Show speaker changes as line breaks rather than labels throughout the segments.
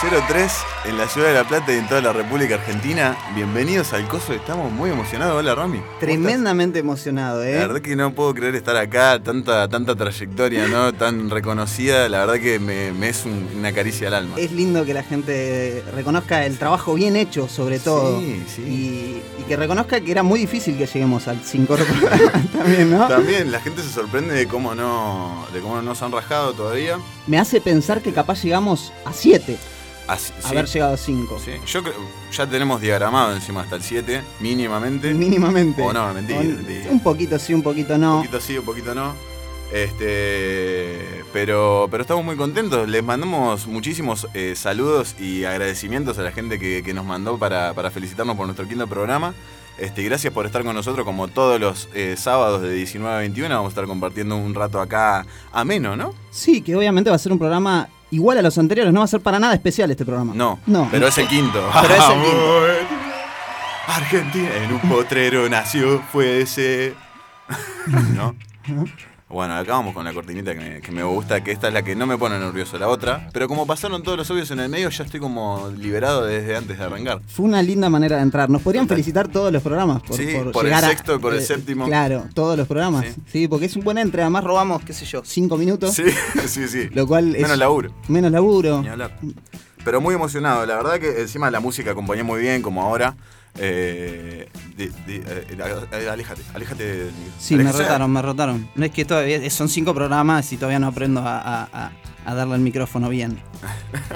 03 en la ciudad de La Plata y en toda la República Argentina. Bienvenidos al Coso, estamos muy emocionados. Hola Rami. ¿Cómo
Tremendamente emocionado? ¿eh?
La verdad que no puedo creer estar acá, tanta, tanta trayectoria, ¿no? Tan reconocida, la verdad que me, me es un- una caricia al alma.
Es lindo que la gente reconozca el trabajo bien hecho, sobre todo.
Sí, sí.
Y, y que reconozca que era muy difícil que lleguemos al 5 también, ¿no?
También la gente se sorprende de cómo no, de cómo no nos han rajado todavía.
Me hace pensar que capaz llegamos a 7,
Así, sí,
haber llegado a 5.
sí. Yo creo, ya tenemos diagramado encima hasta el 7, mínimamente.
Mínimamente.
O no, mentira,
O-
mentira.
Un poquito sí, un poquito no.
Un poquito sí, un poquito no. Este, pero, pero estamos muy contentos. Les mandamos muchísimos eh, saludos y agradecimientos a la gente que, que nos mandó para, para felicitarnos por nuestro quinto programa. Este, gracias por estar con nosotros como todos los eh, sábados de 19 a 21. Vamos a estar compartiendo un rato acá ameno, ¿no?
Sí, que obviamente va a ser un programa igual a los anteriores, no va a ser para nada especial este programa.
No,
No.
pero es el quinto.
Pero es el quinto.
Argentina en un potrero nació, fue ese. ¿No? Bueno, acá vamos con la cortinita que me, que me gusta, que esta es la que no me pone nervioso, la otra. Pero como pasaron todos los obvios en el medio, ya estoy como liberado desde antes de arrancar.
Fue una linda manera de entrar. Nos podrían felicitar todos los programas por,
Sí, por el
llegar
sexto y por el
eh,
séptimo.
Claro, todos los programas.
Sí.
Sí. porque es un buen entre. Además robamos, qué sé yo, cinco minutos.
Sí, sí, sí.
Lo cual es
Menos laburo.
menos laburo.
Ni hablar. Pero muy emocionado, la verdad que encima la música acompañó muy bien, como ahora. Eh, de- de- eh, eh, aléjate, aléjate del
Sí, me rotaron, me rotaron. No es que todavía son cinco programas y todavía no aprendo a, a- a- darle al micrófono bien.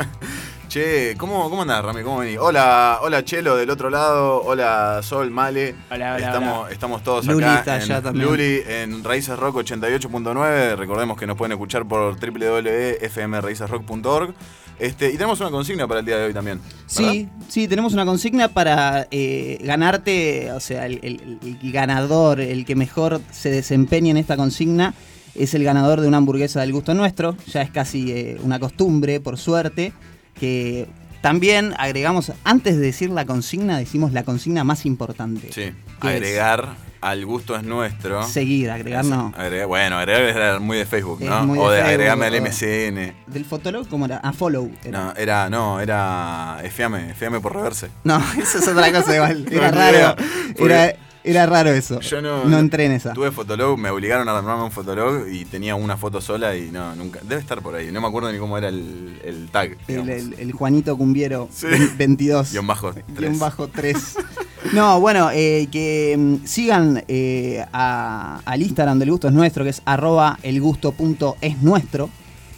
Che, ¿cómo, cómo andás, Rami? ¿Cómo venís? Hola, hola Chelo del otro lado, hola Sol, Male.
Hola, hola,
estamos,
hola.
estamos todos
Luli
acá
está
en
allá también.
Luli, en Raíces Rock 88.9. Recordemos que nos pueden escuchar por www.fmraicesrock.org. Este, y tenemos una consigna para el día de hoy también. ¿verdad?
Sí, sí, tenemos una consigna para eh, ganarte, o sea, el, el- el ganador, el que mejor se desempeñe en esta consigna, es el ganador de una hamburguesa del gusto nuestro. Ya es casi eh, una costumbre, por suerte, que también agregamos, antes de decir la consigna, decimos la consigna más importante.
Sí,
¿Qué es?
Al gusto es nuestro.
Seguir, agregar no.
Agregar- bueno, agregar era muy de Facebook, ¿no?
muy
o
de
agregarme al MCN.
¿Del fotolog cómo era? Ah, follow. era.
No, era, no, era Efiame, Efiame por reverse.
No, eso es otra cosa igual. Era raro. Era, era raro eso.
Yo no,
No entré en esa.
Tuve Fotolog, me obligaron a armarme un Fotolog y tenía una foto sola y no, nunca. Debe estar por ahí, no me acuerdo ni cómo era el, el tag.
El,
digamos.
el- el Juanito Cumbiero
Sí.
22.
Guión bajo
Guión
3.
bajo 3. No, bueno, eh, que mm, sigan eh, a- al Instagram del gusto es nuestro, que es arroba elgusto.esnuestro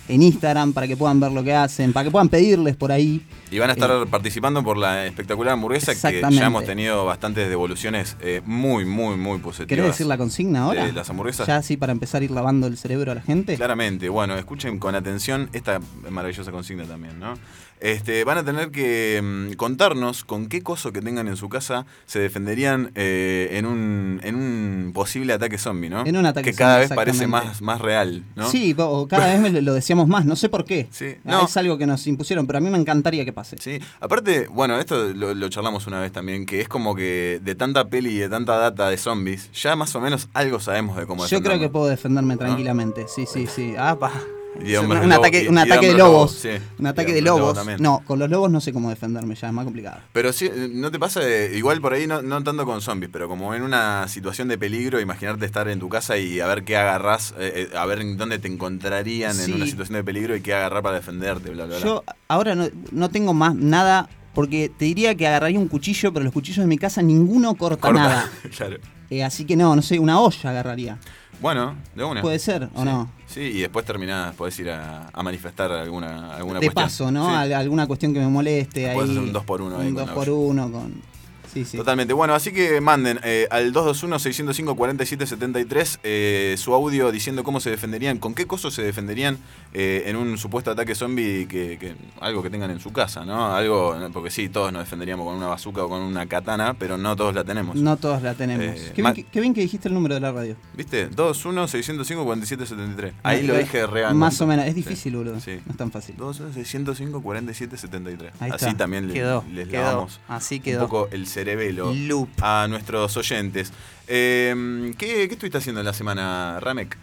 en Instagram para que puedan ver lo que hacen, para que puedan pedirles por ahí.
Y van a estar participando por la espectacular hamburguesa que
Exactamente.
ya hemos tenido bastantes devoluciones eh, muy, muy, muy positivas.
¿Querés decir la consigna ahora?
de las hamburguesas?
Ya así para empezar a ir lavando el cerebro a la gente.
Claramente, bueno, escuchen con atención esta maravillosa consigna también, ¿no? Este, van a tener que mm, contarnos con qué coso que tengan en su casa se defenderían eh, en, un, en un posible ataque zombie, ¿no?
En un ataque
Que cada
zombie,
vez parece más, más real, ¿no?
Sí, o cada vez lo decíamos más, no sé por qué.
Sí,
Ah,
no.
Es algo que nos impusieron, pero a mí me encantaría que pase.
Sí, aparte, bueno, esto lo, lo charlamos una vez también, que es como que de tanta peli y de tanta data de zombies, ya más o menos algo sabemos de cómo
Yo creo que puedo defenderme tranquilamente. Sí, sí, sí. Ah, pa. Un ataque, un ataque de lobos.
sí.
Un ataque
de lobo
lobos. No, con los lobos no sé cómo defenderme, ya es más complicado.
Pero sí, ¿no te pasa? de- igual por ahí no, no tanto con zombies, pero como en una situación de peligro, imaginarte estar en tu casa y a ver qué agarrás, eh, eh, a ver en dónde te encontrarían
Sí.
en una situación de peligro y qué agarrar para defenderte, bla, bla, bla.
Yo ahora no, no tengo más nada, porque te diría que agarraría un cuchillo, pero los cuchillos de mi casa ninguno corta,
Corta.
nada.
claro.
Eh, así que no, no sé, una olla agarraría.
Bueno, de una.
¿Puede ser o
Sí.
no?
Sí, y después terminás, podés ir a, a manifestar alguna, alguna
de
cuestión.
paso, ¿no?
Sí.
Al- alguna cuestión que me moleste. Ahí.
hacer un dos por uno ahí
Un
con
2
la
por
olla.
1 con. Sí, sí.
Totalmente. Bueno, así que manden eh, al 221-605-4773 eh, su audio diciendo cómo se defenderían, con qué cosas se defenderían eh, en un supuesto ataque zombie, que, que- algo que tengan en su casa, ¿no? Algo, porque sí, todos nos defenderíamos con una bazooka o con una katana, pero no todos la tenemos.
No todos la tenemos.
Eh,
qué, bien, que- qué bien que dijiste el número de la radio.
¿Viste? 221-605-4773. Ahí lo dije real.
Más o menos. Es
Sí.
difícil, boludo.
Sí.
No es tan fácil.
221-605-4773.
Ahí
Así
está.
también le-
Quedó,
les
quedó.
lavamos
Así
un
quedó.
poco el cerebelo
Loop.
a nuestros oyentes. Eh, ¿qué, ¿Qué estuviste haciendo en la semana, Ramek?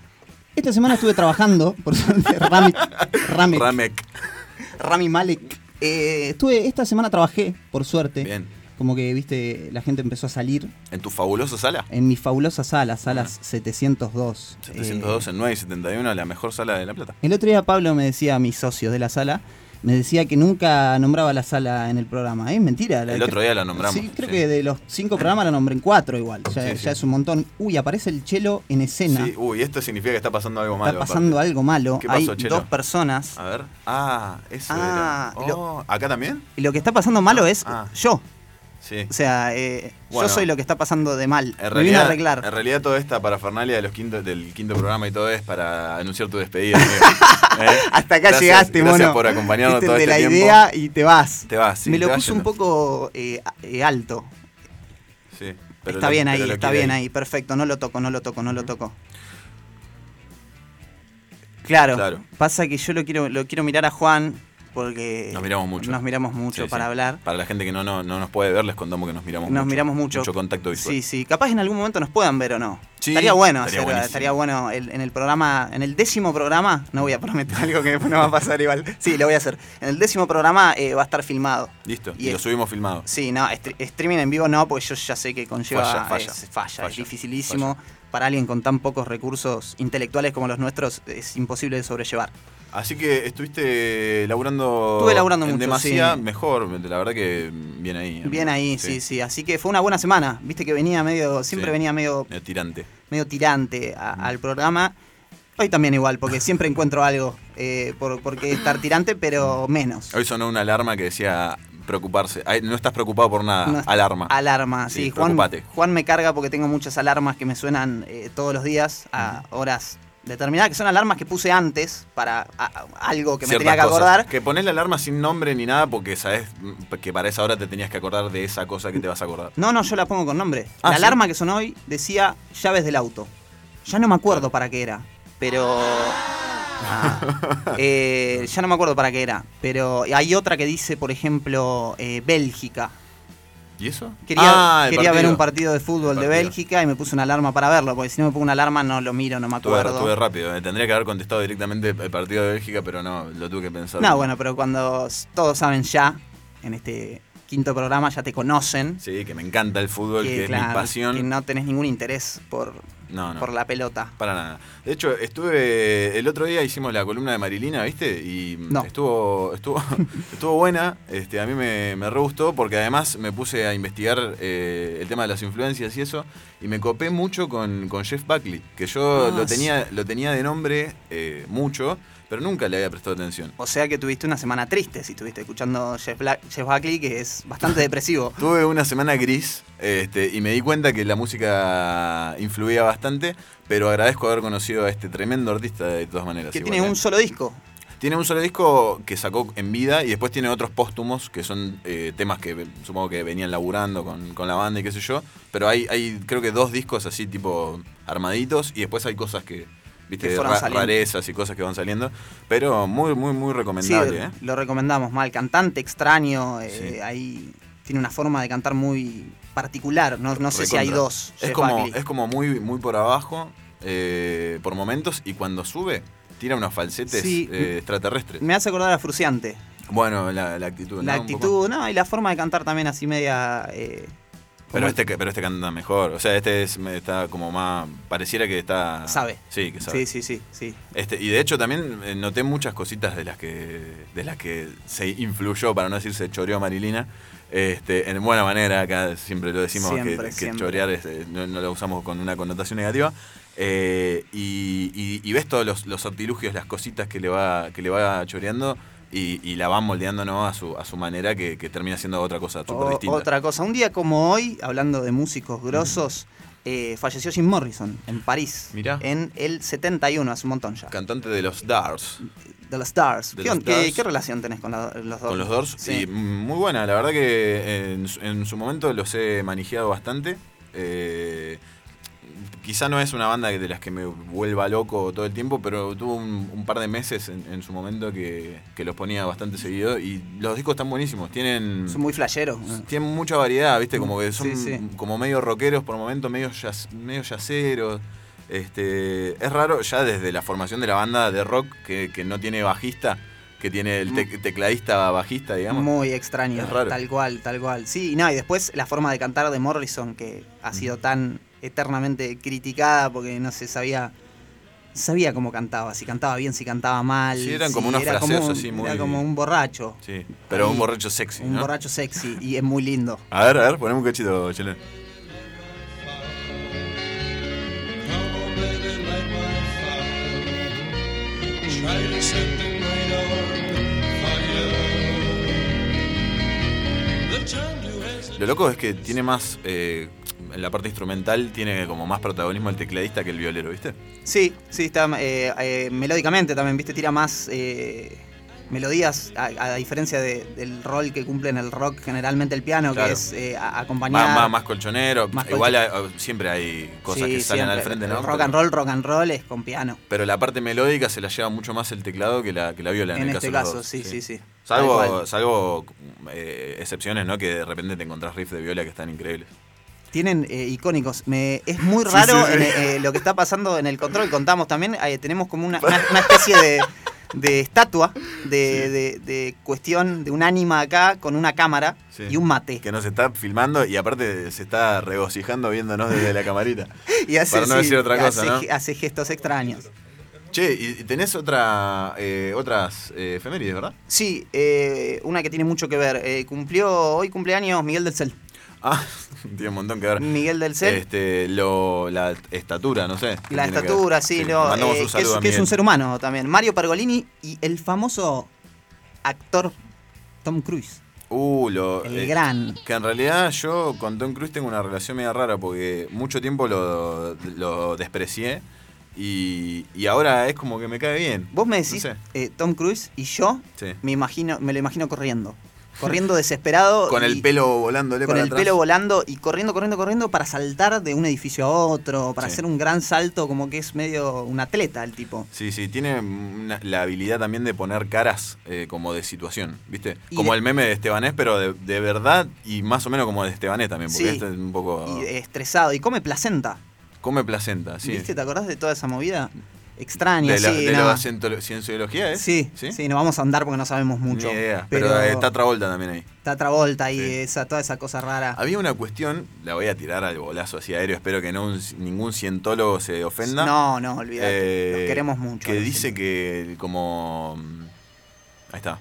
Esta semana estuve trabajando, por suerte, Rami,
Ramek.
Rami Malek. Eh, estuve, esta semana trabajé, por suerte.
Bien.
Como que, viste, la gente empezó a salir.
¿En tu fabulosa sala?
En mi fabulosa sala, salas 702.
702 en 9 y 71, la mejor sala de La Plata.
El otro día Pablo me decía, mi socio de la sala, me decía que nunca nombraba la sala en el programa. Es mentira.
El otro día la nombramos.
Sí, creo que de los cinco programas la nombré en cuatro igual. Ya, ya es un montón. Uy, aparece el chelo en escena. Sí,
uy, esto significa que está pasando algo malo.
Está pasando algo malo.
¿Qué pasó,
Hay dos personas.
A ver. Ah, eso ah, era. Oh, ¿Acá también?
Y lo que está pasando malo es
ah.
yo. O sea, eh, yo soy lo que está pasando de mal.
En realidad, arreglar. En realidad toda esta parafernalia de los quinto, del quinto programa y todo es para anunciar tu despedida.
¿Eh? Hasta acá llegaste,
gracias por acompañarnos todo
de
este
la idea y te vas.
Te vas,
Me lo puse un poco eh, alto.
Sí.
está bien ahí, está bien ahí. perfecto. No lo toco, no lo toco, no lo toco. Claro, claro. Pasa que yo lo quiero, lo quiero mirar a Juan porque
nos miramos mucho.
Nos miramos mucho para hablar.
Para la gente que no, no, nos puede ver, les contamos que nos miramos
nos
mucho.
Nos miramos mucho.
Mucho contacto visual.
Sí, sí. Capaz en algún momento nos puedan ver o no. estaría bueno estaría, estaría bueno en el programa, en el décimo programa, no voy a prometer algo que no va a pasar igual. Sí, lo voy a hacer. En el décimo programa eh, va a estar filmado.
Listo. Y, lo subimos filmado.
Sí, no, streaming en vivo no, porque yo ya sé que conlleva. Falla, falla. Es, falla, es dificilísimo. Para alguien con tan pocos recursos intelectuales como los nuestros, es imposible de sobrellevar.
Así que estuviste laburando.
Estuve laburando
en
mucho.
Demasiado mejor, la verdad que bien ahí.
Bien ahí, sí. sí, Así que fue una buena semana. Viste que venía medio. Siempre venía medio.
Medio tirante.
Medio tirante al programa. Hoy también igual, porque siempre encuentro algo eh, por, por qué estar tirante, pero menos.
Hoy sonó una alarma que decía preocuparse. No estás preocupado por nada. alarma.
Alarma, sí. Juan, Juan, me carga porque tengo muchas alarmas que me suenan eh, todos los días a horas determinadas que son alarmas que puse antes para algo que me tenía que acordar.
Que pones la alarma sin nombre ni nada porque sabes que para esa hora te tenías que acordar de esa cosa que te vas a acordar.
No, no, yo la pongo con nombre. Ah, la alarma que sonó hoy decía llaves del auto. Ya no me acuerdo para qué era, pero... Ah, eh, ya no me acuerdo para qué era, pero hay otra que dice, por ejemplo, eh, Bélgica.
¿Y eso?
Quería, ah, quería ver un partido de fútbol de Bélgica y me puse una alarma para verlo, porque si no me pongo una alarma no lo miro, no me acuerdo.
Estuve, rápido, eh. tendría que haber contestado directamente el partido de Bélgica, pero no, lo tuve que pensar.
No, bueno, pero cuando todos saben ya, en este quinto programa ya te conocen.
Sí, que me encanta el fútbol, que, es mi pasión.
Que no tenés ningún interés por, no, por la pelota.
Para nada. De hecho, estuve. El otro día hicimos la columna de Marilina, ¿viste? Y estuvo, estuvo, estuvo buena. Este, a mí me, me re gustó porque además me puse a investigar eh, el tema de las influencias y eso. Y me copé mucho con, Jeff Buckley, que yo ah, lo, tenía, lo tenía de nombre eh, mucho pero nunca le había prestado atención.
O sea que tuviste una semana triste si estuviste escuchando Jeff, Jeff Buckley, que es bastante depresivo.
Tuve una semana gris este, y me di cuenta que la música influía bastante, pero agradezco haber conocido a este tremendo artista de todas maneras.
Que tiene un ¿eh? solo disco.
Tiene un solo disco que sacó en vida y después tiene otros póstumos que son eh, temas que supongo que venían laburando con, con, la banda y qué sé yo. Pero hay, hay creo que dos discos así tipo armaditos y después hay cosas que, viste, rarezas y cosas que van saliendo. Pero muy, muy, muy recomendable. ¿eh?
Lo recomendamos, mal. Cantante extraño, eh, ahí tiene una forma de cantar muy particular. No, no sé si hay dos.
Es como, es como muy, muy por abajo, eh, por momentos, y cuando sube, tira unos falsetes extraterrestres.
Me hace acordar a Fruciante.
Bueno, la, actitud.
La actitud, no, y la forma de cantar también así media
pero este, pero este canta mejor. O sea, este está como más. Pareciera que está.
Sabe.
Sí, que sabe.
Sí, sí, sí. sí.
Este, y de hecho también eh, noté muchas cositas de las que. de las que se influyó, para no decir se choreó Marilina. Este, en buena manera, acá siempre lo decimos que, chorear eh, no, lo usamos con una connotación negativa. Eh, y, ves todos los, los artilugios, las cositas que le va, que le va choreando y, la van moldeando a, su, a su manera que, termina siendo otra cosa súper distinta.
Otra cosa. Un día como hoy, hablando de músicos grosos, eh, falleció Jim Morrison en París.
Mirá.
En el 71, hace un montón ya.
Cantante de los Dars.
De los Stars. ¿Qué, ¿Qué, relación tenés con los Doors?
Con los Doors, sí. muy buena. La verdad que en, en, su momento los he manejado bastante. Eh, quizá no es una banda de las que me vuelva loco todo el tiempo, pero tuvo un, par de meses en, su momento que, los ponía bastante seguido y los discos están buenísimos. Tienen.
Son muy flasheros.
Tienen mucha variedad, ¿viste? Como que son como medio rockeros por momentos, medio, medio yaceros. Este, es raro ya desde la formación de la banda de rock que, no tiene bajista. que tiene el te- tecladista bajista, digamos.
Muy extraño,
Es raro.
tal cual, tal cual. Sí, y no, y después la forma de cantar de Morrison, que ha sido tan eternamente criticada porque no se sabía sabía cómo cantaba, si cantaba bien, si cantaba mal.
Sí, eran como unos
era
fraseos
como,
así muy-
Era como un borracho,
Sí, pero
Ahí,
un borracho sexy,
un
¿no?
borracho sexy, y es muy lindo.
A ver, a ver, ponemos un cachito,
hesitate.
Lo loco es que tiene más. eh, en la parte instrumental tiene como más protagonismo el tecladista que el violero, ¿viste?
Sí, sí, está eh, eh, melódicamente también, viste, tira más eh, melodías, a, a diferencia de- del rol que cumple en el rock generalmente el piano,
Claro.
que es eh, acompañar.
Más, más, más colchonero.
Más
Igual hay- siempre hay cosas
Sí,
que salen al frente,
El
¿no?
Rock and roll, rock and roll es con piano.
Pero la parte melódica se la lleva mucho más el teclado que la, que la viola en,
En,
el
este
caso, de los
caso, sí, sí, sí.
Salvo, salvo eh, excepciones, ¿no? Que de repente te encontrás riffs de viola que están increíbles.
Tienen eh, icónicos. Me, es muy
Sí,
raro
sí,
en,
sí.
eh, lo que está pasando en el control. Contamos también, eh, tenemos como una, una- una especie de, de estatua, de, de- de cuestión, de un ánima acá con una cámara y un mate.
Que nos está filmando y aparte se está regocijando viéndonos desde la camarita.
Y hace,
Para no decir otra cosa,
hace,
¿no?
hace gestos extraños.
Che, y tenés otra, eh, otras eh, efemérides, ¿verdad?
Sí, eh, una que tiene mucho que ver. Eh, cumplió hoy cumpleaños Miguel del Cel.
Ah, tiene un montón que ver.
Miguel del Cel.
Este, lo, la estatura, no sé. ¿qué
La estatura,
ver?
sí, lo, eh, que, es, que un ser humano también. Mario Pergolini y el famoso actor Tom Cruise.
Uh, lo,
El
eh,
gran.
Que en realidad yo con Tom Cruise tengo una relación media rara porque mucho tiempo lo, lo desprecié y, y ahora es como que me cae bien.
Vos me
No
decís
sé.
eh, Tom Cruise y yo
Sí.
me imagino, me lo imagino corriendo. Corriendo desesperado.
Con
y-
el pelo volándole
con
para
el
atrás.
pelo volando y corriendo, corriendo, corriendo para saltar de un edificio a otro, para
Sí.
hacer un gran salto, como que es medio un atleta el tipo.
Sí, sí, tiene una- la habilidad también de poner caras eh, como de situación, ¿viste?
Y
Como
de-
el meme de Estebanés, pero de, de verdad y más o menos como de Estebanés también, porque
Sí.
este es un poco...
Y estresado. Y come placenta.
Come placenta, sí.
¿Viste? ¿Te acordás de toda esa movida? Extraña,
de la,
sí.
de
no.
la cienciología, ¿eh?
Sí, sí, no vamos a andar porque no sabemos mucho.
Ni idea, pero,
pero
eh, está Travolta también ahí.
está Travolta y
Sí.
esa, toda esa cosa rara.
Había una cuestión, la voy a tirar al bolazo así aéreo, espero que no un- ningún cientólogo se ofenda.
No, no, olvídate.
Eh,
Los queremos mucho.
Que dice que como... Ahí está.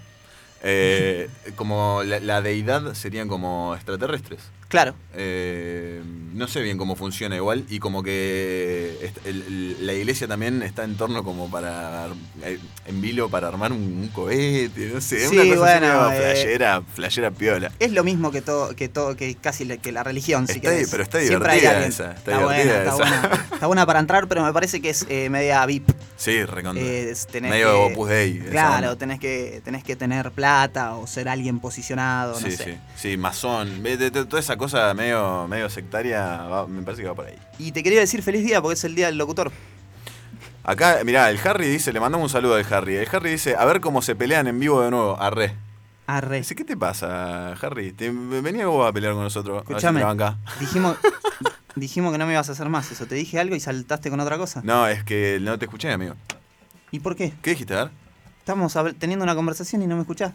Eh, como la, la deidad serían como extraterrestres.
Claro.
Eh, no sé bien cómo funciona igual y como que el- la iglesia también está en torno como para eh, en vilo para armar un, un cohete, no sé,
Sí,
una cosa así
bueno, eh,
flashera, flashera piola.
Es lo mismo que todo, que todo, que casi la- que la religión, si
Está- pero está
Siempre hay
divertida esa, está
buena,
divertida
está
esa.
buena. Está buena para entrar, pero me parece que es eh, media VIP.
Sí, recontra. Medio
que-
Opus Dei.
Claro, tenés que, tenés que tener plata o ser alguien posicionado, no
Sí,
sé.
sí, sí, masón. Toda esa cosa medio, medio sectaria va- me parece que va por ahí.
Y te quería decir feliz día porque es el día del locutor.
Acá, mirá, el Harry dice, le mandamos un saludo al Harry. El Harry dice, a ver cómo se pelean en vivo de nuevo. Arre.
Arre.
Dice, ¿qué te vasa, Harry? Te, venía vos a pelear con nosotros. A ver si
Escuchame.
banca.
Dijimos, dijimos que no me ibas a hacer más eso. ¿Te dije algo y saltaste con otra cosa?
No, es que no te escuché, amigo.
¿Y por qué?
¿Qué dijiste? A ver.
Estamos habl- teniendo una conversación y no me escuchás.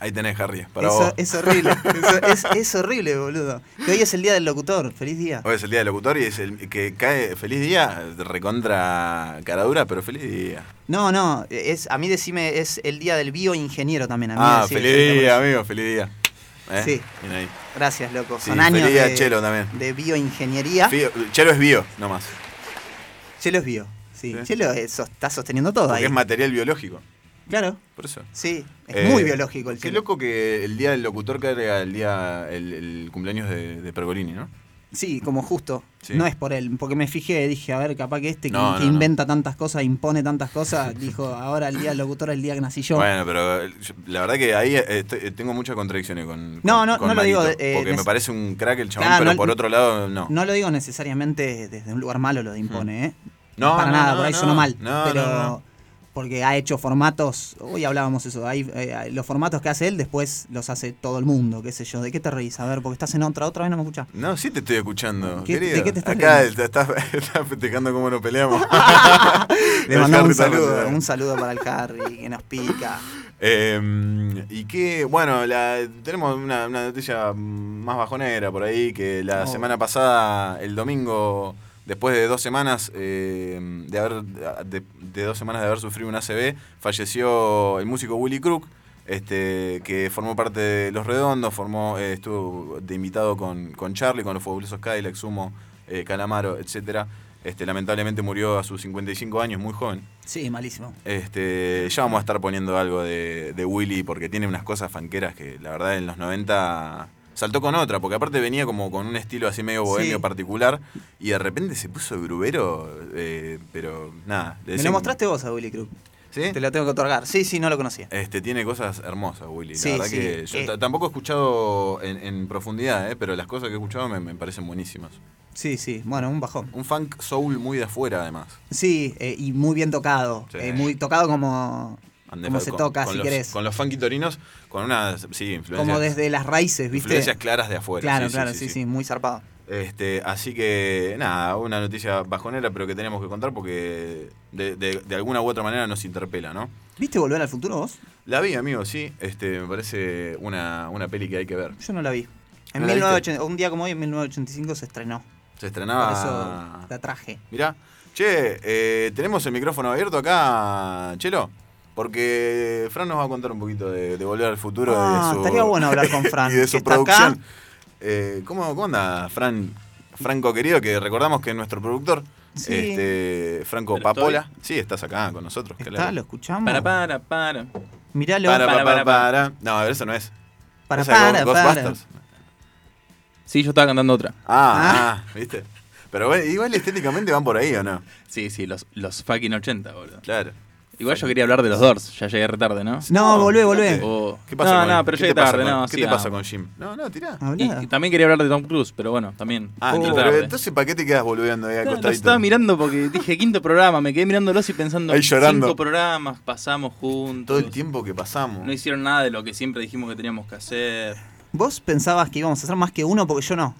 Ahí tenés, Harry, para
Eso-
vos.
es horrible. Eso- es, es horrible, boludo. Que hoy es el día del locutor. Feliz día.
Hoy es el día del locutor y es el que cae feliz día, recontra caradura, pero feliz día.
No, no. Es, a mí decime, es el día del bioingeniero también. A mí
Ah,
decime,
feliz día, amigo, feliz día. ¿Eh?
Sí.
Ahí.
Gracias, loco.
Sí,
Son años
feliz día
de,
Chelo también.
de bioingeniería.
Chelo es bio, nomás.
Chelo es bio. Sí.
Sí.
Chelo es- sos- está sosteniendo todo
Porque
ahí.
es material biológico.
Claro.
Por eso.
Sí. Es
Eh,
muy biológico el
Qué loco que el día del locutor caiga el día, el, el cumpleaños de, de Pergolini, ¿no?
Sí, como justo.
Sí.
No es por él, porque me fijé, dije, a ver, capaz que este que-
No,
que,
no, no.
inventa tantas cosas, impone tantas cosas, dijo, ahora el día del locutor es el día que nací yo.
Bueno, pero la verdad que ahí eh, estoy- eh, tengo muchas contradicciones con,
No, no,
con
no lo digo, eh,
porque me parece un crack el chabón,
Claro,
pero por otro lado, no.
No lo digo necesariamente desde un lugar malo lo de impone, ¿eh?
No,
para nada, por ahí
no.
sonó mal.
No,
pero
no, no.
Porque ha hecho formatos, hoy hablábamos eso, hay, eh, los formatos que hace él después los hace todo el mundo, qué sé yo. ¿De qué te reís? A ver, porque estás en otra, otra vez no me escuchás.
No, sí te estoy escuchando.
¿Qué-
querido.
de qué te estás
Acá te estás, estás festejando cómo nos peleamos.
Le mandamos un saludo, un saludo para el Harry que nos pica.
Eh, y que, bueno, la- tenemos una, una noticia más bajonera por ahí, que la
Oh.
semana pasada, el domingo, después de dos semanas eh, de haber de, de dos semanas de haber sufrido un ACV, falleció el músico Willy Crook, este, que formó parte de Los Redondos, formó, eh, estuvo de invitado con, con Charlie, con los fabulosos Cadillac, Sumo, eh, Calamaro, etcétera. Este, lamentablemente murió a sus 55 años, muy joven.
Sí, malísimo.
Este, ya vamos a estar poniendo algo de, de Willy porque tiene unas cosas fanqueras que la verdad en los 90 saltó con otra, porque aparte venía como con un estilo así medio bohemio
Sí.
particular y de repente se puso grubero, eh, pero nada.
Me lo mostraste vos a Willy Crook.
¿Sí?
Te lo tengo que otorgar. Sí, sí, no lo conocía.
Este, tiene cosas hermosas, Willy. La verdad
sí,
que yo
eh.
tampoco he escuchado en, en profundidad, eh, pero las cosas que he escuchado me, me parecen buenísimas.
Sí, sí, bueno, un bajón.
Un funk soul muy de afuera, además.
Sí, eh, y muy bien tocado. Eh, muy tocado como, como se
con-
toca,
con
si
los,
querés.
Con los funky torinos, con unas sí, influencias,
Como desde las raíces, ¿viste?
influencias claras de afuera.
Claro,
sí,
claro,
sí,
sí,
sí.
sí, muy zarpado.
Este, así que nada, una noticia bajonera, pero que tenemos que contar porque de, de- de alguna u otra manera nos interpela, ¿no?
¿Viste Volver al Futuro vos?
La vi, amigo, sí. Este, me parece una, una peli que hay que ver.
Yo no la vi. En
¿No la
1980, un día como hoy, en 1985, se estrenó.
Se
Por
estrenaba.
eso la traje.
Mirá, che, eh, tenemos el micrófono abierto acá, Chelo. Porque Fran nos va a contar un poquito de, de Volver al Futuro.
Ah,
de su,
estaría bueno hablar con Fran,
y de su producción. Eh, ¿cómo, ¿Cómo anda, Fran? Franco querido, que recordamos que es nuestro productor.
Sí.
Este, Franco
Pero
Papola. Sí, estás acá con nosotros.
¿Está?
claro.
¿Lo escuchamos?
Para, para, para.
Míralo.
Para, para, para,
para, para.
No, a ver, eso no es.
para,
Esa
para,
Go-
para.
Sí, yo estaba cantando otra.
Ah, ah, ¿viste? Pero bueno, igual estéticamente van por ahí, ¿o no?
Sí, sí, los, los fucking 80, boludo.
Claro.
Igual yo quería hablar de los Doors, ya llegué retarde, ¿no?
No, volvé, volvé.
¿Qué pasa
no,
con,
no, pero
¿qué
llegué
te pasa
tarde,
con-
no,
¿Qué
sí,
te pasa con Jim? No, no, tirá.
Hablá.
Y, y también quería hablar de Tom Cruise, pero bueno, también.
Ah,
Llegué
pero
tarde.
entonces ¿para qué te quedas boludeando ahí
No, los
acostadito?
estaba mirando porque dije quinto programa, me quedé mirándolos y pensando
Ahí llorando.
cinco programas, pasamos juntos.
Todo el tiempo que pasamos.
No hicieron nada de lo que siempre dijimos que teníamos que hacer.
Vos pensabas que íbamos a hacer más que uno porque yo no.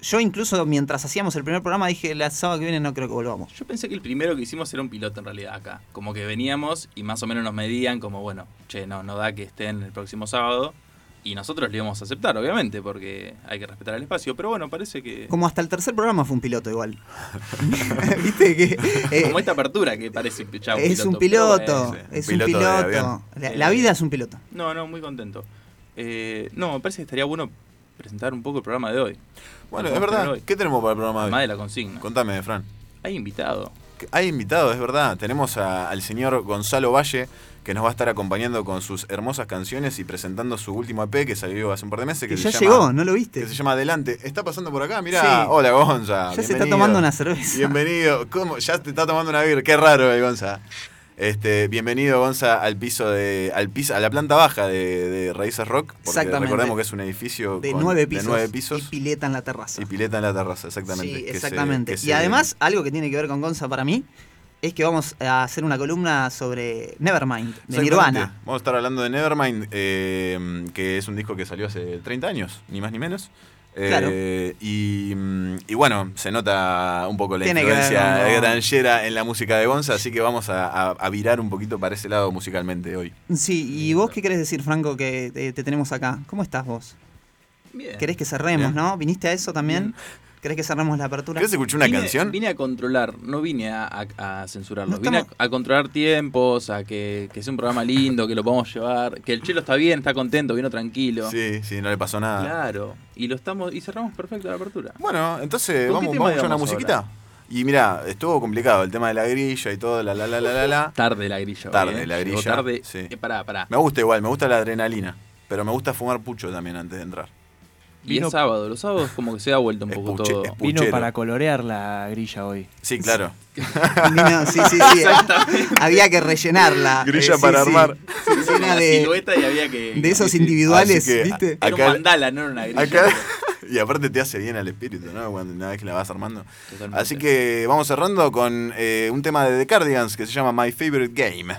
Yo incluso mientras hacíamos el primer programa dije, la sábado que viene no creo que volvamos.
Yo pensé que el primero que hicimos era un piloto en realidad acá. Como que veníamos y más o menos nos medían como, bueno, che, no, no da que estén el próximo sábado. Y nosotros le íbamos a aceptar, obviamente, porque hay que respetar el espacio. Pero bueno, parece que...
Como hasta el tercer programa fue un piloto igual. Viste que eh,
Como esta apertura que parece ya un
es un piloto, es
un piloto
la vida es un piloto.
No, no, muy contento. Eh, no, me parece que estaría bueno presentar un poco el programa de hoy.
Bueno, es verdad. ¿Qué tenemos para el programa de hoy?
de la consigna.
Contame, Fran.
Hay invitado.
Hay invitados, es verdad. Tenemos a- al señor Gonzalo Valle, que nos va a estar acompañando con sus hermosas canciones y presentando su último EP que salió hace un par de meses. Que,
Que
se
ya
llama-
llegó, ¿no lo viste?
Que se llama Adelante. Está pasando por acá, mirá.
Sí.
Hola, Gonza.
Ya se está
bienvenido.
tomando una cerveza.
Bienvenido. ¿Cómo? Ya te está tomando una birra. Qué raro, eh, Gonza. Este, bienvenido, Gonza, al piso de. al piso, a la planta baja de, de Raíces Rock. Porque
Exactamente.
recordemos que es un edificio
De
con-
nueve pisos.
de nueve pisos
Y pileta en la terraza.
y pileta en la terraza, exactamente.
Sí,
que se-
exactamente.
que
y
se-
además, algo que tiene que ver con Gonza para mí, es que vamos a hacer una columna sobre Nevermind, de. Nirvana.
Vamos a estar hablando de Nevermind, eh, que es un disco que salió hace 30 años, ni más ni menos. Eh,
Claro.
y, mm, y bueno, se nota un poco la
Tiene ver
influencia granjera en la música de Gonza, así que vamos a, a- a virar un poquito para ese lado musicalmente hoy.
Sí, ¿y vos qué querés decir, Franco, que te, te tenemos acá? ¿Cómo estás vos?
Bien.
¿Querés que cerremos,
Bien.
no? ¿Viniste a eso también? ¿Querés que cerremos la apertura?
¿Querés escuchar una
Vine-
canción?
Vine a controlar, no vine a, a- a censurarlo.
No
vine a-
estamos-
a, controlar tiempos, a que, que sea un programa lindo, que lo podamos llevar, que el chelo está bien, está contento, vino tranquilo.
Sí, sí, no le pasó nada.
Claro. Y lo estamos y cerramos perfecto la apertura.
Bueno, entonces
¿Con
vamos, vamos a escuchar una musiquita. Y mira, estuvo complicado el tema de la grilla y todo, la la la la la la.
Tarde la grilla.
Tarde
¿eh?
la
Llegó
grilla,
Tarde.
sí.
Eh, pará, pará.
Me gusta igual, me gusta la adrenalina. Pero me gusta fumar pucho también antes de entrar.
Y
Vino-
es sábado, los sábados como que se ha vuelto un poco
puche-
todo.
Vino para colorear la grilla hoy.
Sí, claro.
Vino- sí, sí, sí. Había que rellenarla.
Grilla
Eh, sí,
para
sí.
armar.
Sí,
Una
de,
silueta y había que.
de esos individuales,
que,
¿viste?
a-
Era un
acá-
mandala, no era una grilla.
Acá,
Y aparte te hace bien al espíritu, ¿no? Cuando, una vez que la vas armando.
Totalmente.
Así que vamos cerrando con eh, un tema de The Cardigans que se llama My Favorite Game.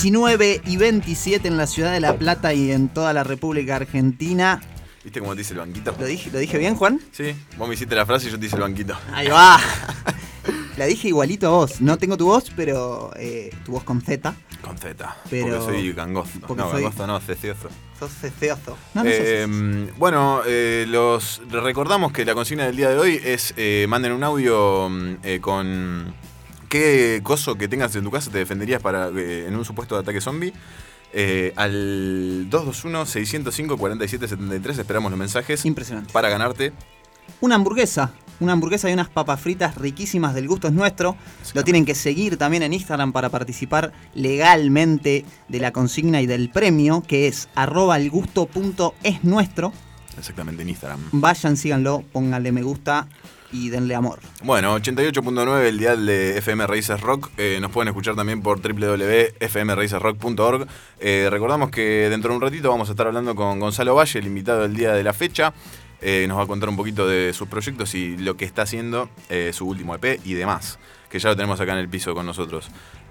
19 y 27 en la ciudad de La Plata y en toda la República Argentina.
¿Viste cómo te dice el banquito?
¿Lo dije, ¿Lo dije bien, Juan?
Sí, vos me hiciste la frase y yo te hice el banquito.
Ahí va. La dije igualito a vos. No tengo tu voz, pero eh, tu voz con Z.
Con Z.
Pero-
Porque soy gangosto.
porque
no,
soy-
gangosto no, cecioso.
Sos ceceoso. No, no
Eh, bueno, eh, los recordamos que la consigna del día de hoy es eh, manden un audio mm, eh, con qué coso que tengas en tu casa te defenderías para eh, en un supuesto de ataque zombie. Eh, al 221-605-4773 esperamos los mensajes
Impresionante.
para ganarte.
Una hamburguesa. Una hamburguesa y unas papas fritas riquísimas del gusto es nuestro. Lo tienen que seguir también en Instagram para participar legalmente de la consigna y del premio, que es arroba el gusto punto es nuestro.
exactamente en Instagram.
Vayan, síganlo, pónganle me gusta y denle amor.
Bueno, 88.9 el dial de FM Raíces Rock. Eh, nos pueden escuchar también por www.fmraicesrock.org. Eh, recordamos que dentro de un ratito vamos a estar hablando con Gonzalo Valle, el invitado del día de la fecha. Eh, nos va a contar un poquito de sus proyectos y lo que está haciendo, su último EP y demás, que ya lo tenemos acá en el piso con nosotros.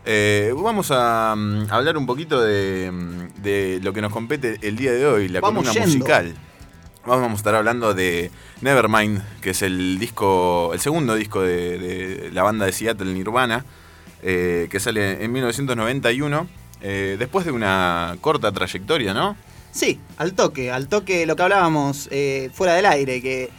Eh, vamos a mm, hablar un poquito de, mm, de lo que nos compete el día de hoy, la
Vamos
columna
yendo.
musical. Vamos a estar hablando de Nevermind, que es el disco, el segundo disco de, la banda de Seattle Nirvana, eh, que sale en 1991, eh, después de una corta trayectoria, ¿no?
Sí, al toque, al toque, lo que hablábamos eh, fuera del aire, que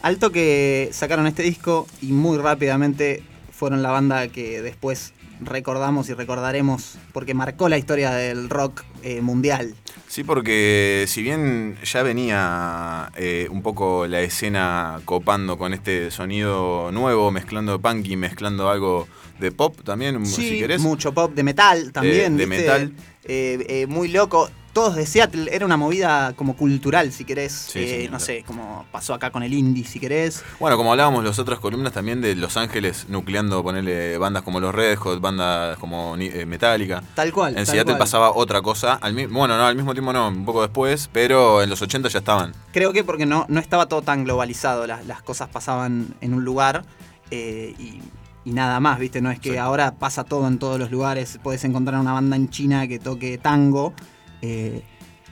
al toque sacaron este disco y muy rápidamente fueron la banda que después recordamos y recordaremos porque marcó la historia del rock eh, mundial.
Sí, porque si bien ya venía eh, un poco la escena copando con este sonido nuevo, mezclando punk y mezclando algo de pop también, si
Sí,
querés.
mucho pop de metal también.
de
¿viste?
metal.
Eh, eh, muy loco. Todos de Seattle, era una movida como cultural, si querés.
Sí,
Eh,
sí,
no
claro.
sé, como pasó acá con el indie, si querés.
Bueno, como hablábamos las otras columnas también de Los Ángeles, nucleando, ponerle bandas como los Red Hot, bandas como eh, Metallica.
Tal cual.
En
tal
Seattle
cual.
pasaba otra cosa, al bueno, no, al mismo tiempo no, un poco después, pero en los 80 ya estaban.
Creo que porque no, no estaba todo tan globalizado, las, las cosas pasaban en un lugar eh, y, y nada más, ¿viste? No es que
Sí.
ahora pasa todo en todos los lugares, puedes encontrar una banda en China que toque tango eh,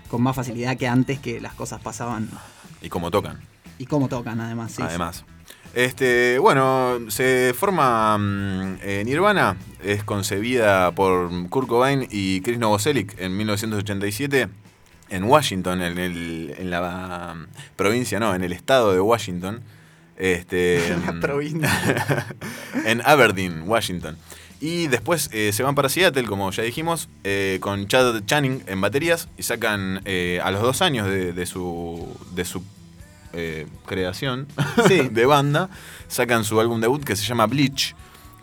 con más facilidad que antes que las cosas pasaban
Y como tocan,
y cómo tocan además. sí,
además. Este, bueno, se forma mm, eh, Nirvana, es concebida por Kurt Cobain y Chris Novoselic en 1987 en Washington, en, el- en la mm, provincia, no, en el estado de Washington. Este,
La provincia.
en Aberdeen, Washington. Y después eh, se van para Seattle, como ya dijimos, eh, con Chad Channing en baterías y sacan eh, a los dos años de, de su, de su eh, creación
Sí.
de banda, sacan su álbum debut que se llama Bleach,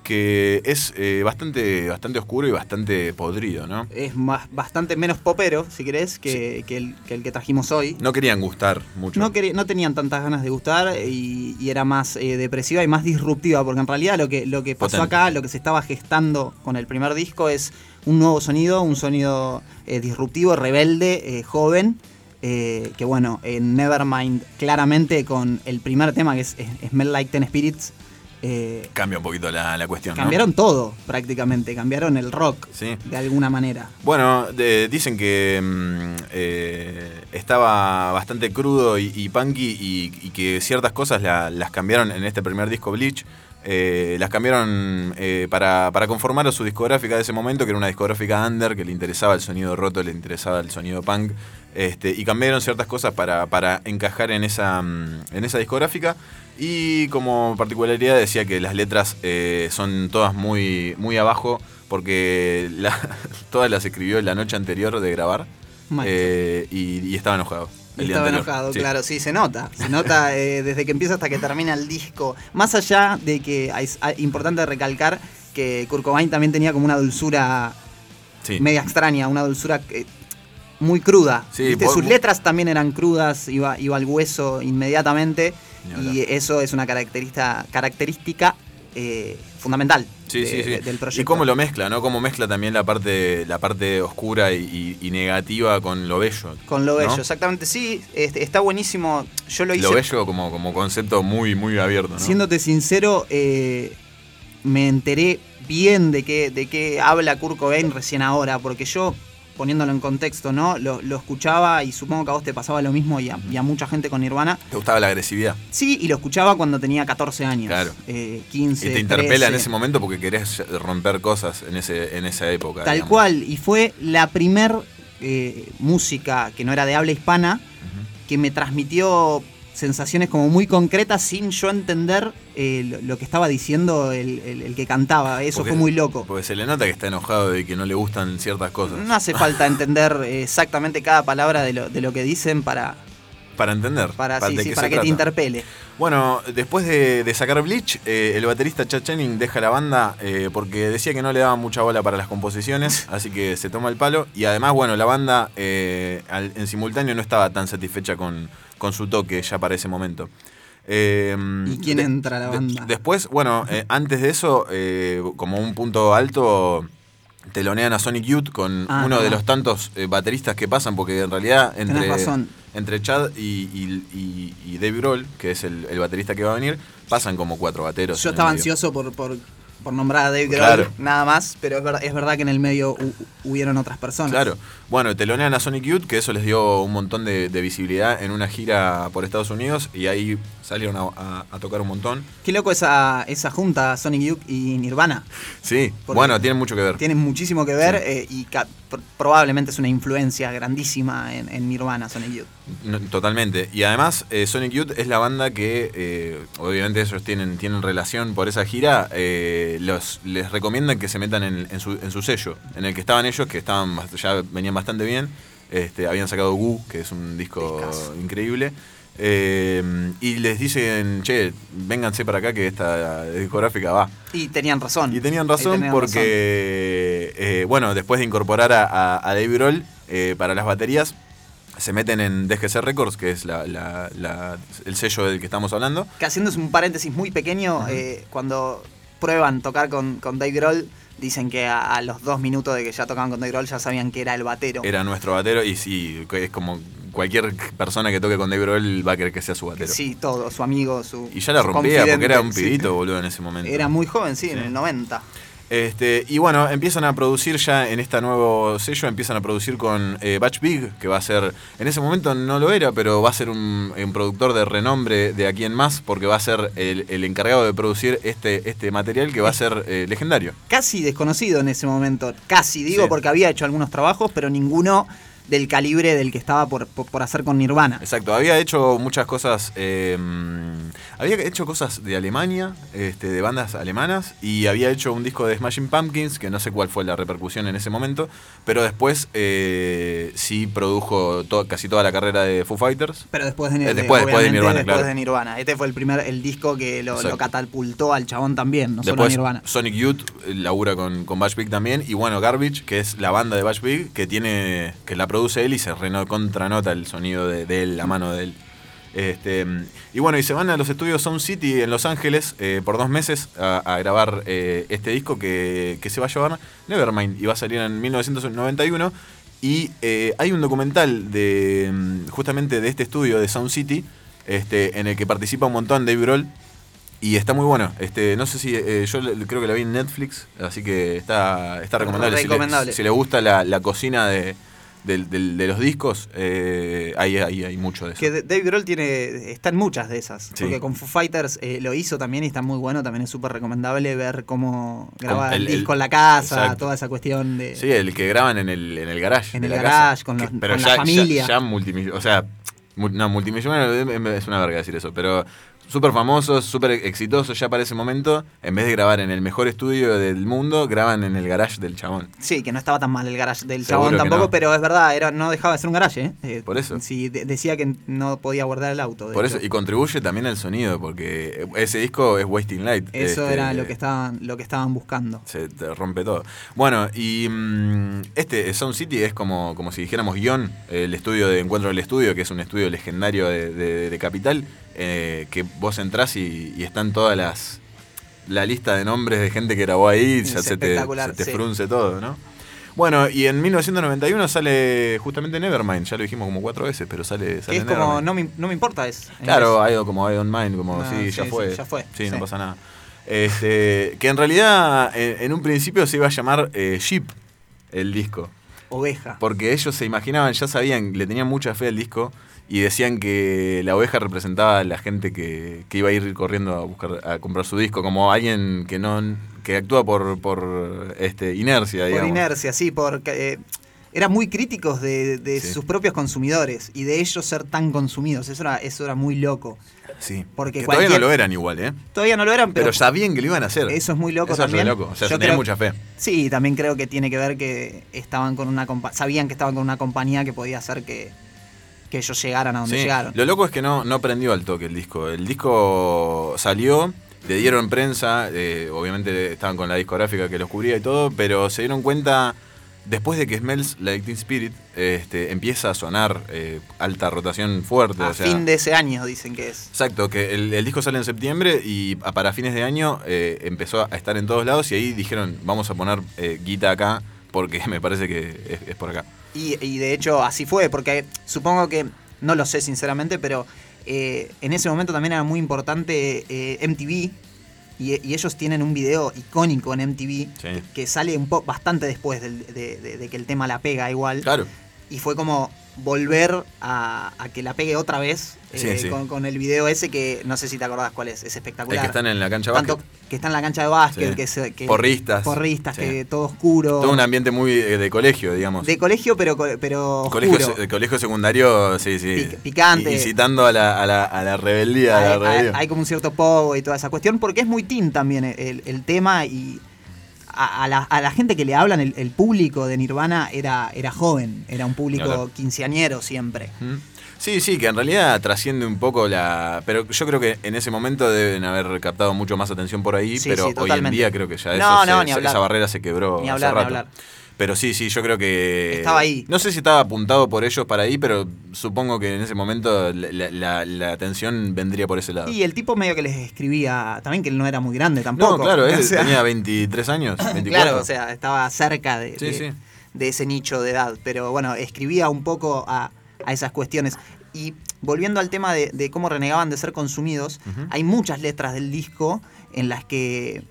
que es eh, bastante, bastante oscuro y bastante podrido, ¿no?
Es más, bastante menos popero, si querés, que, que el, que el que trajimos hoy.
No querían gustar mucho.
No, no tenían tantas ganas de gustar y, y era más eh, depresiva y más disruptiva, porque en realidad lo que, lo que pasó
Potente.
acá, lo que se estaba gestando con el primer disco es un nuevo sonido, un sonido eh, disruptivo, rebelde, joven, eh, que bueno, en Nevermind claramente con el primer tema que es, es Smell Like Ten Spirits, eh,
Cambia un poquito la, la cuestión. ¿no?
cambiaron todo prácticamente, cambiaron el rock
Sí.
de alguna manera.
Bueno, de- dicen que mm, eh, estaba bastante crudo y, y punky y, y que ciertas cosas la- las cambiaron en este primer disco Bleach. eh, las cambiaron eh, para, para conformar a su discográfica de ese momento, que era una discográfica under, que le interesaba el sonido roto, le interesaba el sonido punk. Este, y cambiaron ciertas cosas para, para encajar en esa, mm, en esa discográfica. Y como particularidad decía que las letras eh, son todas muy, muy abajo porque la- todas las escribió la noche anterior de grabar eh, y, y estaba enojado.
Y
el día
estaba
anterior.
enojado,
Sí.
claro, sí, se nota. Se nota eh, desde que empieza hasta que termina el disco. Más allá de que es importante recalcar que Kurt Cobain también tenía como una dulzura
Sí.
media extraña, una dulzura muy cruda.
Sí,
Sus letras también eran crudas, iba, iba al hueso inmediatamente. Y eso es una característica, característica eh, fundamental
Sí,
de-
sí, sí.
de- del proyecto.
Y cómo lo mezcla, ¿no? Cómo mezcla también la parte, la parte oscura y, y- y negativa con lo bello.
Con lo bello,
¿no?
exactamente. Sí, este, está buenísimo. Yo lo hice
Lo bello como, como concepto muy, muy abierto, ¿no?
Siéndote sincero, eh, me enteré bien de qué, de qué habla Kurt Cobain recién ahora, porque yo, poniéndolo en contexto, ¿no? Lo, lo escuchaba y supongo que a vos te pasaba lo mismo y a, y a mucha gente con Nirvana.
¿Te gustaba la agresividad?
Sí, y lo escuchaba cuando tenía 14 años.
Claro.
eh, 15.
y te interpela en
13.
ese momento porque querés romper cosas en, ese, en esa época.
Tal
digamos.
cual, y fue la primer eh, música que no era de habla hispana que me transmitió sensaciones como muy concretas sin yo entender eh, lo, lo que estaba diciendo el, el- el que cantaba. Eso
Porque-
fue muy loco.
Porque se le nota que está enojado de que no le gustan ciertas cosas.
No hace falta entender exactamente cada palabra de lo, de lo que dicen para,
Para entender.
para, sí, sí, para
se
que te interpele.
Bueno, después de, de sacar Bleach, eh, el baterista Chad Channing deja la banda eh, porque decía que no le daba mucha bola para las composiciones, así que se toma el palo. Y además, bueno, la banda eh, al- en simultáneo no estaba tan satisfecha con, con su toque ya para ese momento. Eh,
¿Y quién entra a la
de-
banda?
después, bueno, antes de eso, como un punto alto, telonean a Sonic Youth con
Ah,
uno de los tantos eh, bateristas que pasan, porque en realidad entre, entre Chad y, y, y- y Dave Grohl, que es el, el baterista que va a venir, pasan como cuatro bateros.
Yo estaba ansioso por, por, por nombrar a Dave Grohl,
Claro.
nada más, pero es verdad, es verdad que en el medio hu- hubieron otras personas.
Claro. Bueno, telonean a Sonic Youth, que eso les dio un montón de, de visibilidad en una gira por Estados Unidos y ahí salieron a, a- a tocar un montón.
Qué loco esa, esa junta Sonic Youth y Nirvana.
Sí,
Porque
bueno, tienen mucho que ver.
Tienen muchísimo que ver
Sí.
eh, y probablemente es una influencia grandísima en, en Nirvana, Sonic Youth.
No, totalmente. Y además, eh, Sonic Youth es la banda que, eh, obviamente ellos tienen, tienen relación por esa gira, eh, los, les recomiendan que se metan en, en su, en su sello, en el que estaban ellos, que estaban ya venían bastante bien. Este, habían sacado Goo, que es un disco increíble. Eh, y les dicen, che, vénganse para acá que esta discográfica va.
Y tenían razón.
Y tenían
Y
razón
tenían
porque, bueno, después de incorporar a, a, a Dave Grohl eh, para las baterías, se meten en DGC Records, que es la- la- la- el sello del que estamos hablando.
Que haciendo un paréntesis muy pequeño, eh, cuando prueban tocar con, con Dave Grohl, dicen que a, a los dos minutos de que ya tocaban con Dave Grohl ya sabían que era el batero.
Era nuestro batero y sí, es como cualquier persona que toque con Dave Grohl va a querer que sea su batero.
Sí, todo, su amigo, su.
Y ya la rompía porque era un
confidente, sí.
pibito, boludo, en ese momento.
Era muy joven, sí, en el 90.
Este, y bueno, empiezan a producir ya en este nuevo sello, empiezan a producir con eh, Batch Big, que va a ser, en ese momento no lo era, pero va a ser un, un productor de renombre de aquí en más, porque va a ser el, el encargado de producir este, este material que va a ser eh, legendario.
Casi desconocido en ese momento. Casi, digo,
Sí.
porque había hecho algunos trabajos, pero ninguno del calibre del que estaba por, por, por hacer con Nirvana.
Exacto, había hecho muchas cosas, eh, había hecho cosas de Alemania, este, de bandas alemanas, y había hecho un disco de Smashing Pumpkins, que no sé cuál fue la repercusión en ese momento, pero después eh, sí produjo to- casi toda la carrera de Foo Fighters.
Pero después de,
Eh,
de-
después- después de Nirvana,
después
claro.
de Nirvana. Este fue el primer el disco que lo, catapultó al chabón también, no solo a
Después
Nirvana.
Sonic Youth eh, labura con, con Bash Big también. Y bueno, Garbage, que es la banda de Bash Big, que tiene. que la produce él y se reno, contranota el sonido de, de él, la mano de él. Este, y bueno, y se van a los estudios Sound City en Los Ángeles eh, por dos meses a, a grabar eh, este disco que, que se va a llamar Nevermind y va a salir en 1991. Y eh, hay un documental de mm, justamente de este estudio de Sound City este, en el que participa un montón Dave Grohl y está muy bueno. Este, no sé si eh, yo creo que la vi en Netflix, así que está, está recomendable. Si le-
Recomendable.
Si, le, gusta la, la cocina de, del- del- de los discos, eh, ahí, ahí hay mucho de eso.
Que Dave Grohl tiene, está en muchas de esas.
Sí.
Porque con Foo Fighters eh, lo hizo también y está muy bueno. También es súper recomendable ver cómo graba
el-
disco en la casa,
exacto.
toda esa cuestión de.
Sí, el que graban en el, en el garage.
En el
la
garage,
casa.
con los-
Que- pero
con la
ya, ya-
familia.
Ya, multimillonario. O sea, no, multimillonario es una verga decir eso, pero súper famosos, súper exitosos ya para ese momento. En vez de grabar en el mejor estudio del mundo, graban en el garage del chabón.
Sí, que no estaba tan mal el garage del
Seguro
chabón tampoco,
no.
pero es verdad, era, no dejaba de ser un garage, ¿eh? Eh,
Por eso.
Sí, de- decía que no podía guardar el auto.
Por
hecho.
eso, y contribuye también al sonido, porque ese disco es Wasting Light.
Eso
este,
era lo que estaban, lo que estaban buscando.
Se te rompe todo. Bueno, y mm, este Sound City es como, como si dijéramos guion, el estudio de Encuentro del Estudio, que es un estudio legendario de, de- de Capital, eh, que vos entrás y, y están todas las. La lista de nombres de gente que grabó ahí,
Es
ya se te, se te
sí.
frunce todo, ¿no? Bueno, y en 1991 sale justamente Nevermind, ya lo dijimos como cuatro veces, pero sale, sale
es como, no me, no me importa, es.
Claro, ido como I don't mind, como
Ah,
sí,
sí,
ya
sí,
fue.
ya fue,
Sí, no
sí.
pasa nada. Este, que en realidad en, en un principio se iba a llamar eh, Sheep el disco.
Oveja.
Porque ellos se imaginaban, ya sabían, le tenían mucha fe al disco y decían que la oveja representaba a la gente que, que iba a ir corriendo a buscar a comprar su disco, como alguien que no que actúa por, por este inercia,
Por
digamos.
inercia, sí, porque eh, eran muy críticos de, de
Sí.
sus propios consumidores y de ellos ser tan consumidos. Eso era, eso era muy loco.
Sí.
Porque
que todavía no lo eran igual, ¿eh?
Todavía no lo eran, pero,
Pero, sabían que lo iban a hacer.
eso es muy loco
Eso es
también.
loco. O sea,
Yo creo-
mucha fe.
Sí, también creo que tiene que ver que estaban con una sabían que estaban con una compañía que podía hacer que, que ellos llegaran a donde
Sí,
llegaron.
Lo loco es que no, no prendió al toque el disco. El disco salió, le dieron prensa, eh, obviamente estaban con la discográfica que los cubría y todo, pero se dieron cuenta después de que Smells Like Teen Spirit este, empieza a sonar eh, alta rotación fuerte.
A
o sea,
fin de ese año dicen que es.
Exacto, que el, el disco sale en septiembre y a- para fines de año eh, empezó a estar en todos lados y ahí dijeron, vamos a poner eh, guita acá porque me parece que es, es por acá.
Y, y de hecho así fue, porque supongo que, no lo sé sinceramente, pero eh, en ese momento también era muy importante eh, MTV. Y, y ellos tienen un video icónico en MTV
Sí.
que sale un poco bastante después del- de, de- de que el tema la pega igual.
Claro.
Y fue como volver a, a que la pegue otra vez eh,
sí.
Con, con el video ese que no sé si te acordás cuál es, es
El
espectacular.
que están en la cancha
Tanto
básquet.
que está en la cancha de básquet,
Sí.
que, se- que-
Porristas.
porristas, que todo oscuro.
Todo un ambiente muy eh, de colegio, digamos.
de colegio, pero, pero
Colegio,
oscuro.
se- colegio secundario, sí, sí.
Pic- picante.
Y- Incitando a la, a la, a la rebeldía. la
hay, hay-
rebeldía.
hay como un cierto pogo y toda esa cuestión, porque es muy teen también el, el tema y a, a la, a la gente que le hablan, el, el público de Nirvana era, era joven, era un público
Claro.
quinceañero siempre.
¿Mm? Sí, sí, que en realidad trasciende un poco la... Pero yo creo que en ese momento deben haber captado mucho más atención por ahí,
Sí,
pero
sí,
hoy en día creo que ya
No,
eso
no,
se- esa barrera se quebró
Ni
hace
hablar, ni hablar.
Pero sí, sí, yo creo que...
Estaba ahí.
No sé si estaba apuntado por ellos para ahí, pero supongo que en ese momento la, la- atención vendría por ese lado.
Y el tipo medio que les escribía, también que él no era muy grande tampoco.
no, claro, él
O sea,
tenía 23 años, 24.
Claro, o sea, estaba cerca de,
Sí,
de-
sí.
de ese nicho de edad. Pero bueno, escribía un poco a, a esas cuestiones. Y volviendo al tema de, de cómo renegaban de ser consumidos, hay muchas letras del disco en las que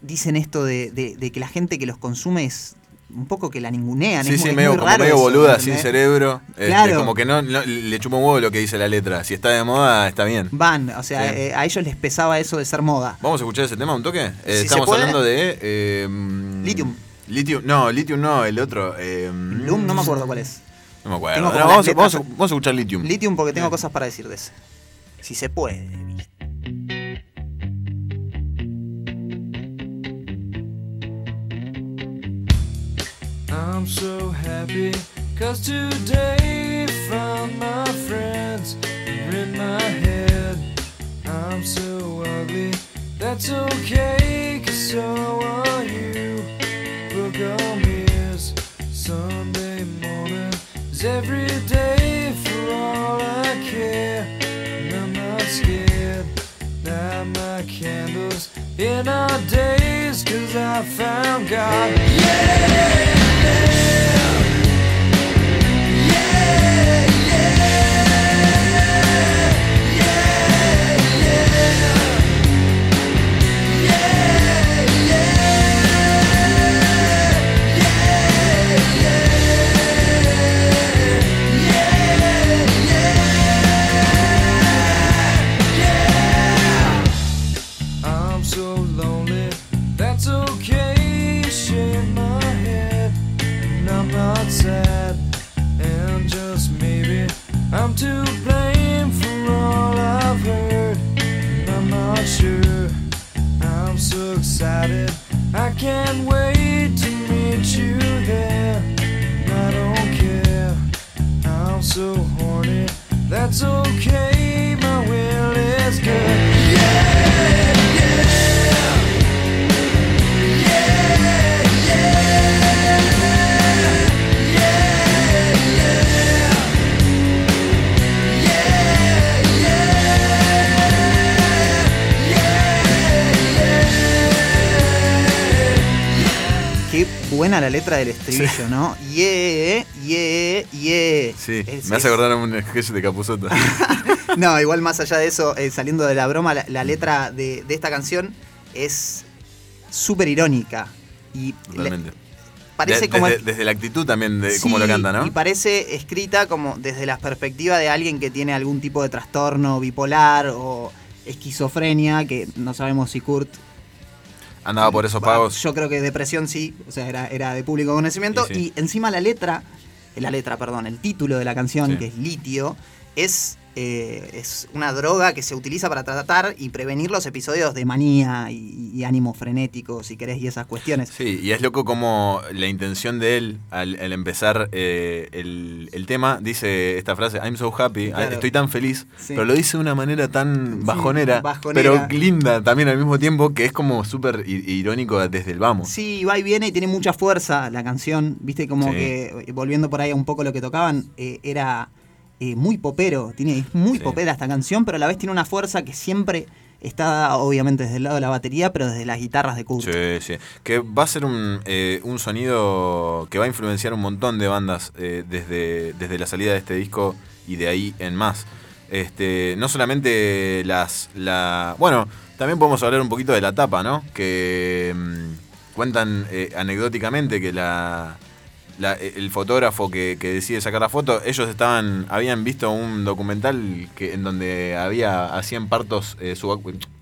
dicen esto de, de- de que la gente que los consume es un poco que la ningunean.
Sí,
es,
sí,
muy- es
medio,
muy
como
raro
medio boluda, sin cerebro. Este,
Claro.
como que no, no- le chupa un huevo lo que dice la letra. Si está de moda, está bien.
Van, o sea,
Sí.
eh, a ellos les pesaba eso de ser moda.
Vamos a escuchar ese tema un toque. Eh,
Si
estamos hablando de. mm,
Lithium.
Lithium, no, Lithium no, el otro. eh,
Loom, no me acuerdo cuál es.
No me acuerdo.
Tengo como
No,
las
vamos, a,
letras-
vamos a- vamos a escuchar Lithium.
Lithium porque tengo cosas para decir de ese. Si se puede.
I'm so happy cause today found my friends are in my head. I'm so ugly, that's okay cause so are you. Book on mirrors, Sunday morning is every day for all I care. And I'm not scared, light my candles in our days cause I found God. I'm
buena la letra del estribillo, ¿no? Yeah, yeah, yeah.
Sí,
Es-
me hace
es-
acordar a un sketch de Capuzotto.
No, igual más allá de eso, eh, saliendo de la broma, la, la letra de, de esta canción es súper irónica. Y le-
Totalmente.
parece
De-
como.
desde, desde la actitud también de cómo lo canta, ¿no?
Y parece escrita como desde la perspectiva de alguien que tiene algún tipo de trastorno bipolar o esquizofrenia, que no sabemos si Kurt.
Andaba por esos pagos.
Yo creo que depresión sí, o sea, era, era de público conocimiento.
Y sí.
Y encima la letra, la letra, perdón, el título de la canción,
Sí.
que es Litio, es eh, es una droga que se utiliza para tratar y prevenir los episodios de manía y, y ánimo frenético, si querés, y esas cuestiones.
Sí, y es loco como la intención de él al, al empezar eh, el, el tema dice esta frase, I'm so happy,
Claro.
estoy tan feliz,
Sí.
pero lo dice de una manera tan
Sí,
bajonera, pero linda también al mismo tiempo, que es como súper irónico desde el vamos.
Sí, va y viene y tiene mucha fuerza la canción, viste, como
Sí.
que, eh, volviendo por ahí a un poco lo que tocaban, eh, era eh, muy popero, tiene, es muy
Sí.
popera esta canción, pero a la vez tiene una fuerza que siempre está, obviamente, desde el lado de la batería, pero desde las guitarras de Kurt.
Sí, sí. Que va a ser un, eh, un sonido que va a influenciar un montón de bandas eh, desde, desde la salida de este disco y de ahí en más. Este, no solamente las. La, bueno, también podemos hablar un poquito de la tapa, ¿no? Que mm, cuentan eh, anecdóticamente que la. La- el fotógrafo que, que decide sacar la foto, ellos estaban, habían visto un documental que, en donde había, hacían partos eh,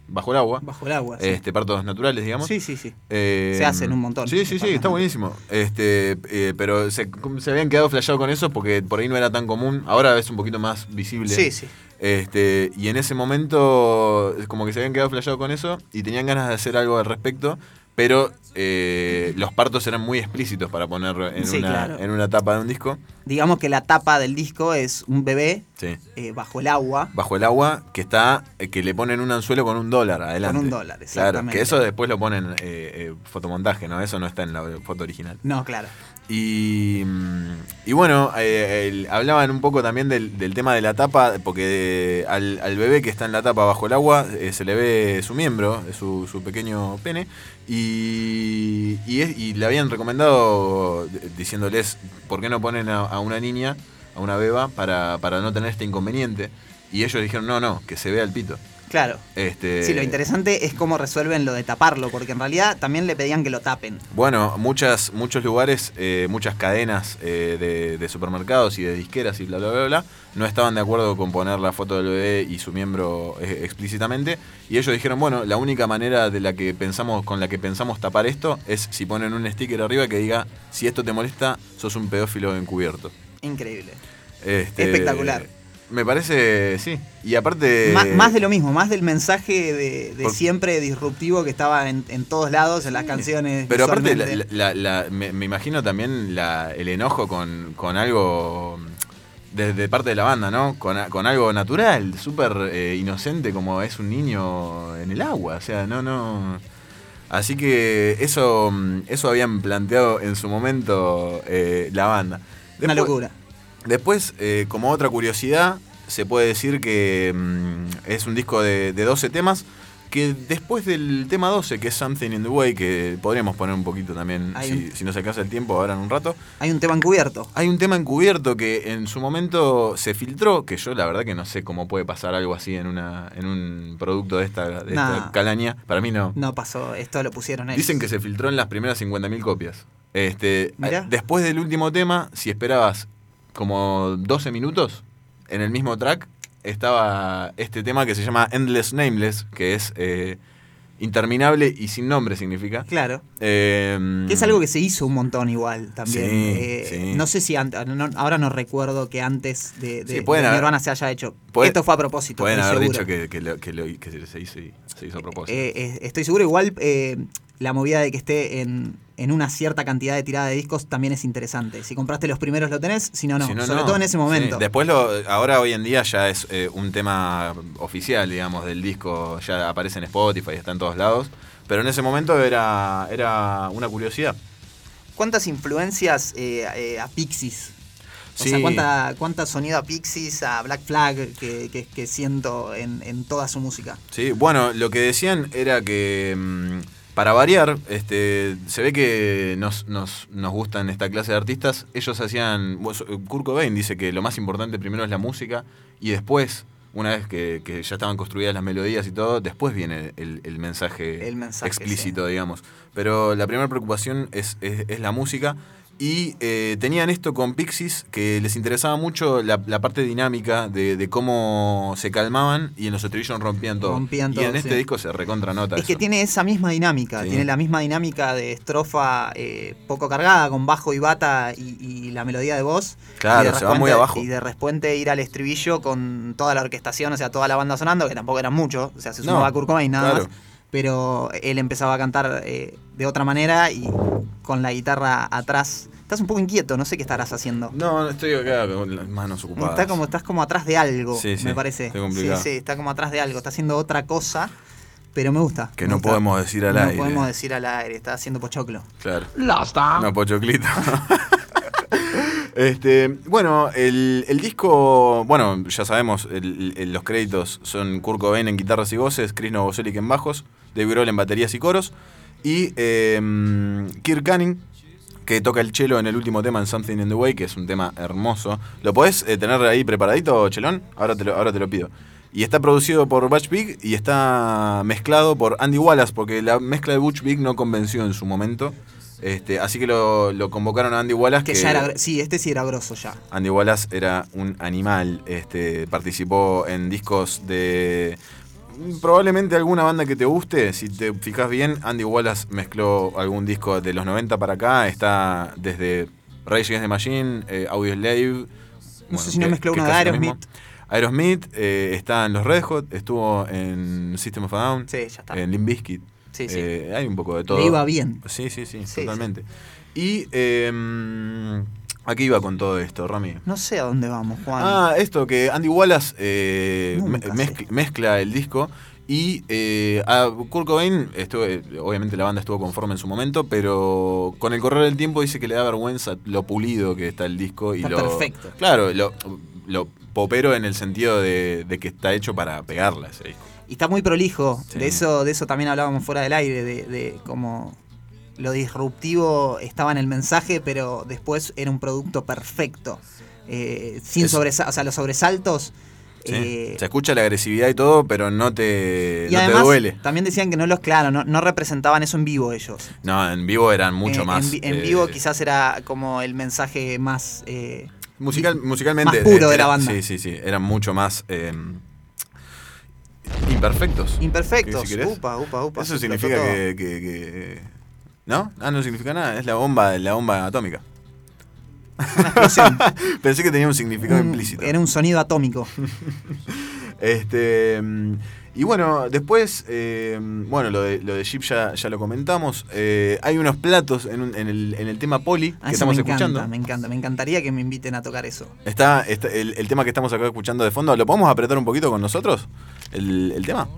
bajo el agua,
Bajo el agua. sí.
este, partos naturales, digamos.
Sí, sí, sí.
Eh,
Se hacen un montón.
Sí, sí, sí, está buenísimo. Este, eh, pero se, se habían quedado flasheados con eso porque por ahí no era tan común. Ahora es un poquito más visible.
Sí, sí.
Este, y en ese momento, como que se habían quedado flasheados con eso y tenían ganas de hacer algo al respecto. Pero eh, los partos eran muy explícitos para poner en,
Sí,
una,
claro.
en una tapa de un disco.
Digamos que la tapa del disco es un bebé
Sí.
eh, bajo el agua.
Bajo el agua, que está, eh, que le ponen un anzuelo con un dólar adelante.
un dólar,
Claro,
exactamente.
que eso después lo ponen eh, fotomontaje, ¿no? Eso no está en la foto original.
No, claro.
Y, y bueno, eh, hablaban un poco también del, del tema de la tapa, porque eh, al, al bebé que está en la tapa bajo el agua eh, se le ve su miembro, su, su pequeño pene, y, y, es- y le habían recomendado diciéndoles por qué no ponen a, a una niña, a una beba, para, para no tener este inconveniente. Y ellos dijeron, no, no, que se vea el pito.
Claro.
Este,
Sí, lo interesante es cómo resuelven lo de taparlo, porque en realidad también le pedían que lo tapen.
Bueno, muchas, muchos lugares, eh, muchas cadenas eh, de, de supermercados y de disqueras y bla, bla, bla, bla, no estaban de acuerdo con poner la foto del bebé y su miembro eh, explícitamente. Y ellos dijeron, bueno, la única manera de la que pensamos, con la que pensamos tapar esto es si ponen un sticker arriba que diga, si esto te molesta, sos un pedófilo encubierto.
Increíble.
Este,
Espectacular.
Me parece, sí. Y aparte...
Má- más de lo mismo, más del mensaje de, de
Por-
siempre disruptivo que estaba en, en todos lados, en las canciones.
Pero aparte, la-
visualmente.
la- la- me, me imagino también la- el enojo con, con algo de, de parte de la banda, ¿no? Con, con algo natural, súper eh, inocente como es un niño en el agua. O sea, no, no. Así que eso, eso habían planteado en su momento eh, la banda.
Una locura.
Después, eh, como otra curiosidad, se puede decir que mm, es un disco de, de 12 temas. Que después del tema 12, que es Something in the Way, que podríamos poner un poquito también, si,
un-
si nos alcanza el tiempo ahora en un rato.
Hay un tema encubierto.
Hay un tema encubierto que en su momento se filtró, que yo la verdad que no sé cómo puede pasar algo así en, una, en un producto de esta, de esta
Nah.
calaña. Para mí no.
No pasó, esto lo pusieron ellos.
Dicen que se filtró en las primeras 50.000 copias. Este,
Mirá.
eh, después del último tema, si esperabas como 12 minutos, en el mismo track estaba este tema que se llama Endless Nameless, que es eh, interminable y sin nombre significa.
Claro.
Eh,
Que es algo que se hizo un montón igual también.
Sí,
Eh,
sí.
No sé si antes, no- ahora no recuerdo que antes de, de,
Sí, pueden
de
haber-
Nirvana se haya hecho.
puede-
Esto fue a propósito.
Pueden haber
seguro.
dicho que, que lo- que lo- que se hizo, y- se hizo a propósito.
Estoy seguro, igual la movida de que esté en, en una cierta cantidad de tirada de discos también es interesante. Si compraste los primeros lo tenés, si no, no.
Si no,
Sobre
no.
todo en ese
Sí.
momento.
Después, lo, ahora hoy en día ya es eh, un tema oficial, digamos, del disco. Ya aparece en Spotify, está en todos lados. Pero en ese momento era, era una curiosidad.
¿Cuántas influencias eh, eh, a Pixies? O
Sí.
sea, ¿cuánta, ¿cuánta sonido a Pixies, a Black Flag que, que- que siento en, en toda su música?
Sí, bueno, lo que decían era que mm, para variar, este, se ve que nos, nos, nos gustan esta clase de artistas. Ellos hacían. bueno, Kurt Cobain dice que lo más importante primero es la música y después, una vez que, que ya estaban construidas las melodías y todo, después viene el, el mensaje,
El mensaje,
explícito, digamos. Pero la primera preocupación es, es, es la música. Y eh, tenían esto con Pixies, que les interesaba mucho la, la parte dinámica de, de cómo se calmaban y en los estribillos rompían todo.
Rompían
y
todo,
en este disco se recontra nota
Es que tiene esa misma dinámica,
Sí.
tiene la misma dinámica de estrofa eh, poco cargada, con bajo y bata y, y la melodía de voz.
Claro,
Y de
se va muy abajo.
Y de repente ir al estribillo con toda la orquestación, o sea, toda la banda sonando, que tampoco eran muchos, o sea, se
No,
sumaba Kurt Cobain nada
claro.
más. Pero él empezaba a cantar eh, de otra manera y con la guitarra atrás. Estás un poco inquieto, no sé qué estarás haciendo.
No, no estoy acá con las manos ocupadas.
Está como, estás como atrás de algo,
Sí, sí,
me parece.
está complicado.
Sí, sí, está como atrás de algo, está haciendo otra cosa, pero me gusta.
Que
me
no
gusta.
podemos decir al
no
aire.
podemos decir al aire, está haciendo pochoclo.
Claro. No, pochoclito. este, bueno, el, el disco, bueno, ya sabemos, el- el- los créditos son Kurt Cobain en guitarras y voces, Chris Novoselic en bajos, Dave Grohl en baterías y coros, y eh, Kirk Canning, que toca el cello en el último tema, en Something in the Way, que es un tema hermoso. ¿Lo podés eh, tener ahí preparadito, Chelón? Ahora te lo, ahora te lo pido. Y está producido por Butch Vig y está mezclado por Andy Wallace, porque la mezcla de Butch Vig no convenció en su momento. Este, así que lo, lo convocaron a Andy Wallace.
Que ya era, sí, este sí era grosso ya.
Andy Wallace era un animal. Este, participó en discos de. Probablemente alguna banda que te guste. Si te fijas bien, Andy Wallace mezcló algún disco de los 90 para acá. Está desde Rage Against the Machine, eh, Audio Slave.
No sé si no mezcló uno de. Aerosmith.
Aerosmith eh, está en los Red Hot, estuvo en System of a Down,
Sí, ya está.
en Limp Bizkit.
Sí, sí.
Eh, hay un poco de todo.
Le iba bien.
Sí, sí, sí,
Sí,
totalmente. Y eh, aquí iba con todo esto, Rami.
No sé a dónde vamos, Juan.
Ah, esto, que Andy Wallace eh, mezcla el disco y eh, a Kurt Cobain, estuvo, obviamente la banda estuvo conforme en su momento, pero con el correr del tiempo dice que le da vergüenza lo pulido que está el disco. y
Está
lo,
perfecto.
Claro, lo, lo popero en el sentido de, de que está hecho para pegarla ese disco.
Y está muy prolijo.
Sí.
De eso, de eso también hablábamos fuera del aire, de, de cómo lo disruptivo estaba en el mensaje, pero después era un producto perfecto. Eh, sin
Es-
sobresaltos, o sea, los sobresaltos.
Sí.
eh,
Se escucha la agresividad y todo, pero no te,
y
no te duele.
también decían que no los, claro, no, no representaban eso en vivo ellos.
No, en vivo eran mucho
Eh,
más.
En, vi- en vivo quizás era como el mensaje más.
Musical, musicalmente.
más puro
eh,
de la
era-
banda.
Sí, sí, sí. Eran mucho más imperfectos.
imperfectos.
Si.
Upa, upa, upa.
Eso significa
todo.
que, que- que- ¿No? Ah, no significa nada. Es la bomba, la bomba atómica. Pensé que tenía un significado
Un-
implícito.
era un sonido atómico.
Este. Y bueno, después, eh, bueno, lo de, lo de Jeep ya, ya lo comentamos. Eh, hay unos platos en, un- en el, en el tema Poli
Ah,
que
eso me
estamos
encanta,
escuchando.
me encanta. Me encantaría que me inviten a tocar eso.
Está, está el, el tema que estamos acá escuchando de fondo. ¿Lo podemos apretar un poquito con nosotros? El, el tema.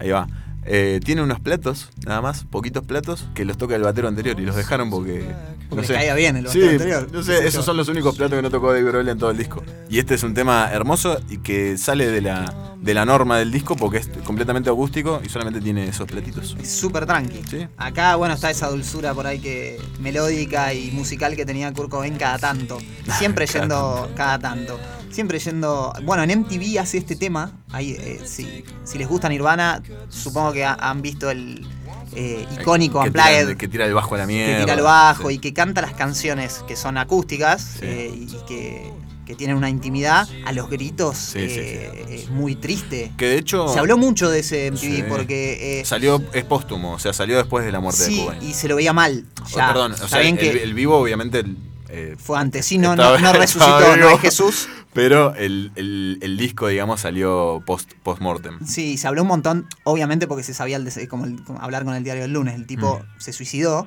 Ahí va. Eh, tiene unos platos, nada más, poquitos platos, que los toca el batero anterior y los dejaron porque.
Porque
no
le
sé.
caía bien el
Sí,
batero anterior.
no sé, esos son los únicos platos que no tocó Dave Grohl en todo el disco. Y este es un tema hermoso y que sale de la, de la norma del disco porque es completamente acústico y solamente tiene esos platitos.
Es súper tranqui.
Sí.
Acá, bueno, está esa dulzura por ahí que melódica y musical que tenía Kurt Cobain cada tanto. Siempre
Cada
yendo cada tanto. Siempre yendo. Bueno, en MTV hace este tema. Ahí, eh, si, si les gusta Nirvana, supongo que ha- han visto el eh, icónico
que
Unplugged.
tira, que tira el bajo a la mierda.
que tira el bajo
Sí.
y que canta las canciones que son acústicas
Sí.
eh, y que, que tienen una intimidad a los gritos
Sí,
es muy triste.
Que de hecho.
Se habló mucho de ese MTV porque
Salió, es póstumo, o sea, salió después de la muerte de Cobain.
y se lo veía mal.
Oh, perdón, o sea, el,
que
el vivo obviamente eh,
fue antes, sí, no, no, resucitó, no es Jesús.
Pero el, el- el disco, digamos, salió post, post-mortem.
Sí, se habló un montón, obviamente porque se sabía el como, el- como hablar con el diario del lunes. El tipo
Mm.
se suicidó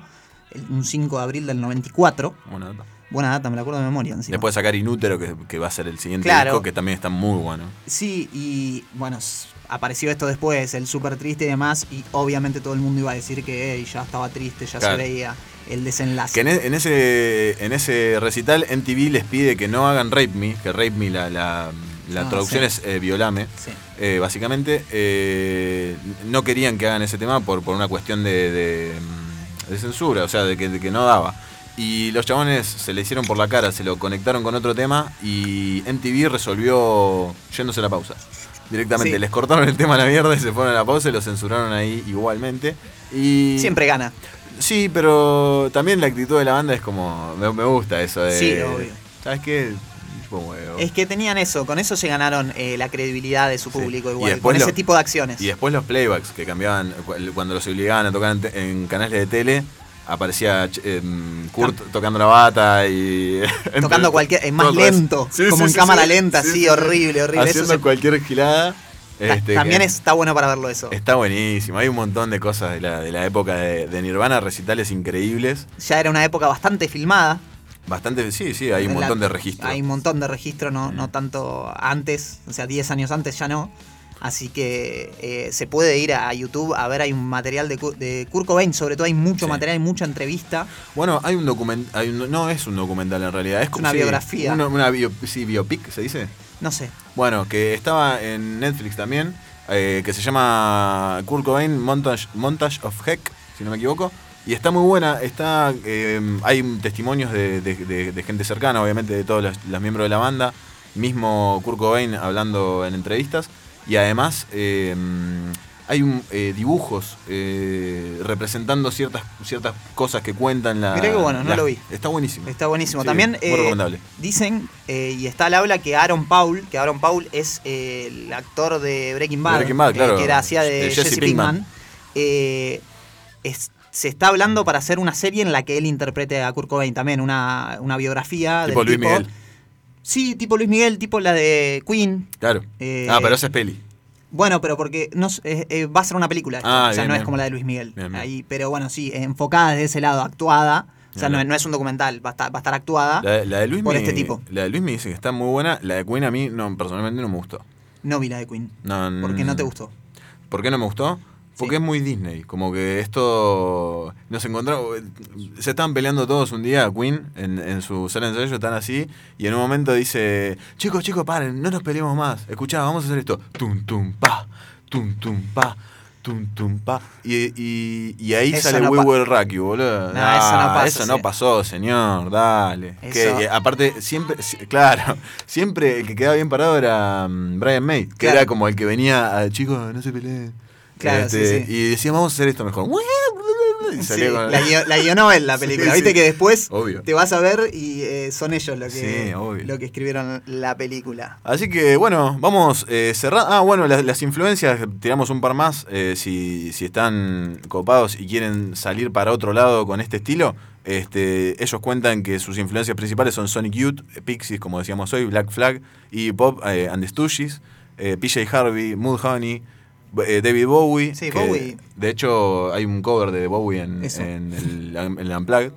el- un 5 de abril del 94.
Buena data.
Buena data, me la acuerdo de memoria. encima.
Después sacar Inútero, que, que va a ser el siguiente
Claro.
disco, que también está muy bueno.
Sí, y bueno, apareció esto después, el súper triste y demás, y obviamente todo el mundo iba a decir que "Ey, ya estaba triste, ya
Claro.
se veía el desenlace.
Que en, e- en ese, en ese recital, MTV les pide que no hagan Rape Me, que Rape Me, la, la, la
Ah,
traducción
sí.
es eh, Violame.
Sí.
Eh, básicamente, eh, no querían que hagan ese tema por, por una cuestión de, de, de censura, o sea, de que, de que no daba. Y los chabones se le hicieron por la cara, se lo conectaron con otro tema y MTV resolvió yéndose a la pausa. Directamente,
Sí.
les cortaron el tema a la mierda y se fueron a la pausa y lo censuraron ahí igualmente. Y
Siempre gana.
Sí, pero también la actitud de la banda es como. Me, me gusta eso de.
Sí, obvio.
¿Sabes qué? Huevo.
Es que tenían eso, con eso se ganaron eh, la credibilidad de su público igual, con ese tipo de acciones.
Y después los playbacks que cambiaban cu- cuando los obligaban a tocar en, canales de tele. Aparecía em, Kurt tocando la bata y.
Tocando cualquier, eh, más
eso.
lento,
Sí,
como
sí,
en cámara lenta,
Sí,
sí,
sí, sí.
horrible, horrible. Eso
Haciendo
se-
cualquier gilada. Este,
también está bueno para verlo eso.
Está buenísimo. Hay un montón de cosas de la, de la época de, de Nirvana, recitales increíbles.
Ya era una época bastante filmada.
Bastante, sí, sí, hay un
la-
montón de registros.
Hay un montón de registros, no, no tanto antes, o sea, 10 años antes ya no. Así que eh, se puede ir a YouTube a ver, hay un material de, de Kurt Cobain, sobre todo hay mucho
Sí.
material, hay mucha entrevista.
Bueno, hay un documental, no es un documental en realidad, es,
una
sí,
biografía.
Una, una bio- sí, biopic, ¿se dice?
No sé,
Bueno, que estaba en Netflix también, eh, que se llama Kurt Cobain Montage, Montage of Heck, si no me equivoco. Y está muy buena, está eh, hay testimonios de, gente cercana, obviamente de todos los, los miembros de la banda, mismo Kurt Cobain hablando en entrevistas. Y además eh, hay un, eh, dibujos eh, representando ciertas, ciertas cosas que cuentan la...
Mirá qué bueno, no
la-
lo vi.
Está buenísimo.
está buenísimo.
Sí,
También
muy
eh,
recomendable.
dicen, y está al habla, que Aaron Paul, que Aaron Paul es el actor de Breaking Bad,
Breaking Bad, claro.
que era hacía de
De
Jesse,
Jesse
Pinkman,
Pinkman.
es- se está hablando para hacer una serie en la que él interprete a Kurt Cobain también, una, una biografía
Tipo
del
Luis
tipo.
Miguel.
Sí, tipo Luis Miguel, tipo la de Queen.
Claro.
Eh,
ah, pero esa es peli.
Bueno, pero porque no, eh, eh, va a ser una película.
Ah,
o sea,
bien,
no es como la de Luis Miguel.
Bien.
Ahí, pero bueno, sí, enfocada desde ese lado, actuada. O sea, no, es un documental, va a estar, va a estar actuada.
La, la de Luis
por
me-
este tipo.
La de Luis me dice que está muy buena. La de Queen a mí no, personalmente no me gustó.
No vi la de Queen.
No,
Porque no te gustó.
¿Por qué no me gustó? Porque
Sí.
es muy Disney. Como que esto. Nos encontramos. Se estaban peleando todos un día, Queen, en, en su sala de ensayo, están así. Y en un momento dice: Chicos, chicos, paren, no nos peleemos más. Escuchá, vamos a hacer esto. Tum, tum, pa. Tum, tum, pa. Tum, tum, pa. Y, y, y ahí
Eso
sale
no
We Will Rock You, boludo.
No, eso no pasa,
Eso no pasó, señor. Dale.
Eso-
Que, aparte, siempre. si- Claro, siempre el que quedaba bien parado era mm, Brian May. Que
Claro.
era como el que venía a chicos, no se peleen.
Claro,
Este,
sí, sí.
Y decíamos, vamos a hacer esto mejor.
Sí,
con-
la, guio- la guionó él la película.
Sí,
Viste
sí.
que después
Obvio.
te vas a ver y eh, son ellos lo que, lo que escribieron la película.
Así que bueno, vamos eh, cerrando. Ah, bueno, las, las influencias, tiramos un par más. eh, si, si están copados y quieren salir para otro lado con este estilo, este, ellos cuentan que sus influencias principales son Sonic Youth, Pixies, como decíamos hoy, Black Flag y Pop eh, and the Stooges, PJ Harvey, Mood Honey. Eh, David Bowie,
Sí,
que,
Bowie.
de hecho hay un cover de Bowie en,
Eso.
en el, en el Unplugged,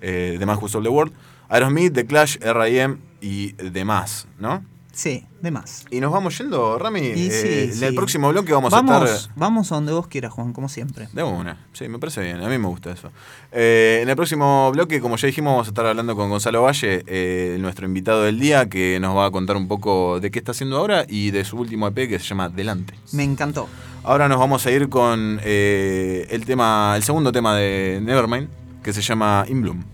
eh, The Man Who Sold the World, Aerosmith, The Clash, R.I.M. y demás, ¿no?
Sí, de más.
Y nos vamos yendo, Rami.
Y
Eh,
sí,
en
sí.
el próximo bloque vamos, a estar.
vamos a donde vos quieras, Juan, como siempre.
De una, sí, me parece bien, a mí me gusta eso. Eh, en el próximo bloque, como ya dijimos, vamos a estar hablando con Gonzalo Valle, eh, nuestro invitado del día, que nos va a contar un poco de qué está haciendo ahora y de su último EP que se llama Delante.
Me encantó.
Ahora nos vamos a ir con eh, el tema, el segundo tema de Nevermind, que se llama In Bloom.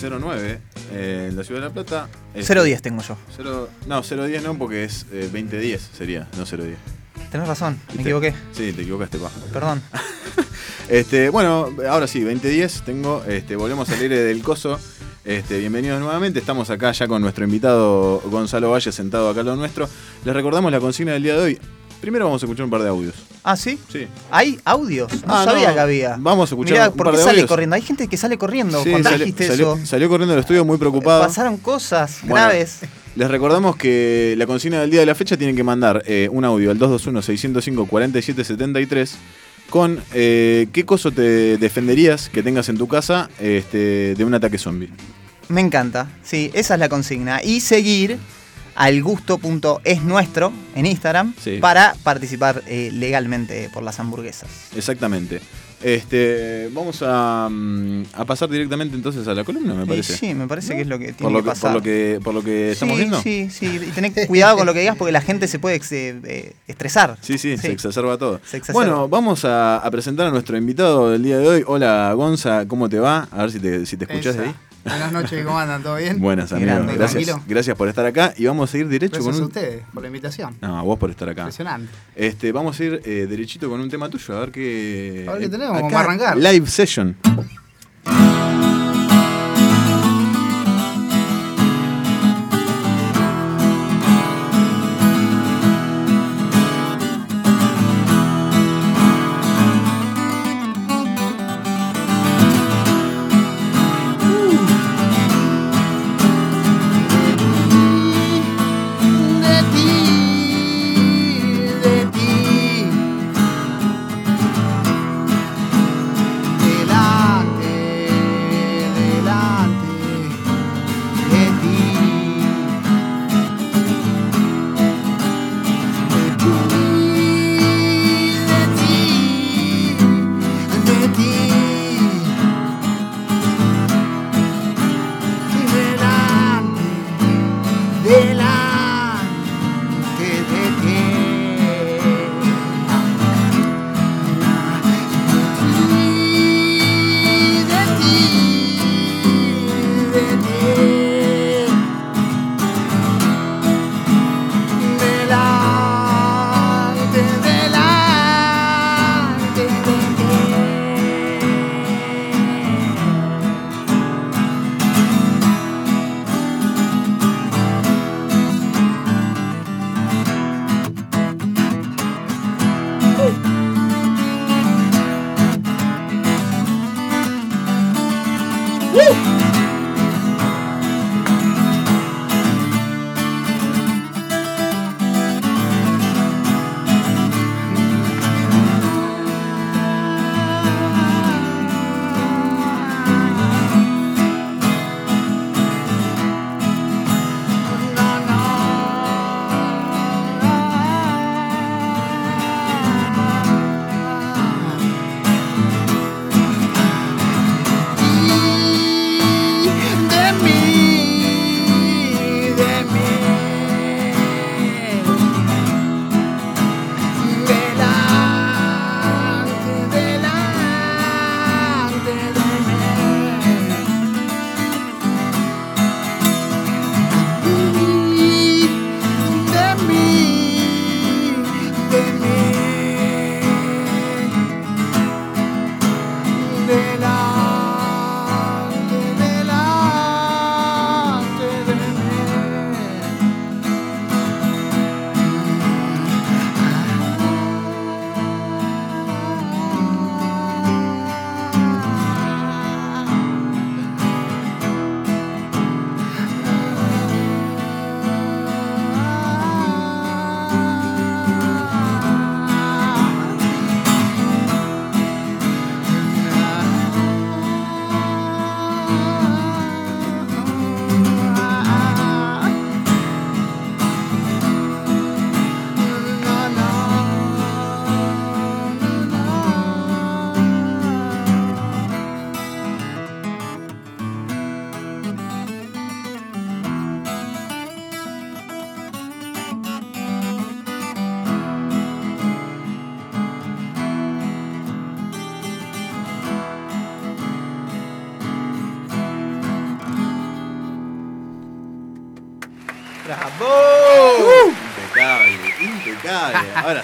...2009... Eh, en la Ciudad de La Plata... Este,
010 tengo yo.
Cero- no, 010 no, porque es eh, 2010 sería, no 010.
Tenés razón, me
¿Viste?
equivoqué.
Sí, te equivocaste, paja.
Perdón.
Este, bueno, ahora sí, 2010 tengo, este, volvemos a salir del coso. Este, bienvenidos nuevamente, estamos acá ya con nuestro invitado Gonzalo Valle sentado acá al lado nuestro. Les recordamos la consigna del día de hoy. Primero vamos a escuchar un par de audios.
¿Ah, sí?
Sí.
¿Hay audios? No
Ah,
sabía
no.
que había.
Vamos a escuchar
Mirá,
un
¿por
par
qué
de
sale
audios?
corriendo? Hay gente que sale corriendo.
Sí, salió,
eso.
salió corriendo del estudio muy preocupado.
Pasaron cosas
Bueno,
graves.
Les recordamos que la consigna del día de la fecha tienen que mandar eh, un audio al 221-605-4773 con eh, qué coso te defenderías que tengas en tu casa este, de un ataque zombie.
Me encanta. Sí, esa es la consigna. Y seguir al gusto.es nuestro en Instagram
Sí.
para participar eh, legalmente por las hamburguesas.
Exactamente. Este, vamos a, mm, a pasar directamente entonces a la columna, me parece.
sí, me parece que es lo que tiene
por, lo
que
que,
pasar.
por lo que por lo que estamos
sí,
viendo.
Sí, sí, y tenés cuidado con lo que digas porque la gente se puede ex- eh, estresar.
Sí, sí, se exacerba todo.
Se exacerba.
Bueno, vamos a, a presentar a nuestro invitado del día de hoy. Hola, Gonza, ¿cómo te va? A ver si te, si te escuchás
Esa.
ahí.
Buenas noches, ¿cómo andan? ¿Todo bien?
Buenas, amigo.
Grande,
Gracias,
tranquilo.
gracias por estar acá. Y vamos a ir derecho
Gracias
con
a
un.
ustedes por la invitación.
No, a vos por estar acá.
Impresionante.
Este, vamos a ir eh, derechito con un tema tuyo, a ver qué.
A ver qué tenemos,
acá,
vamos a arrancar.
Live session.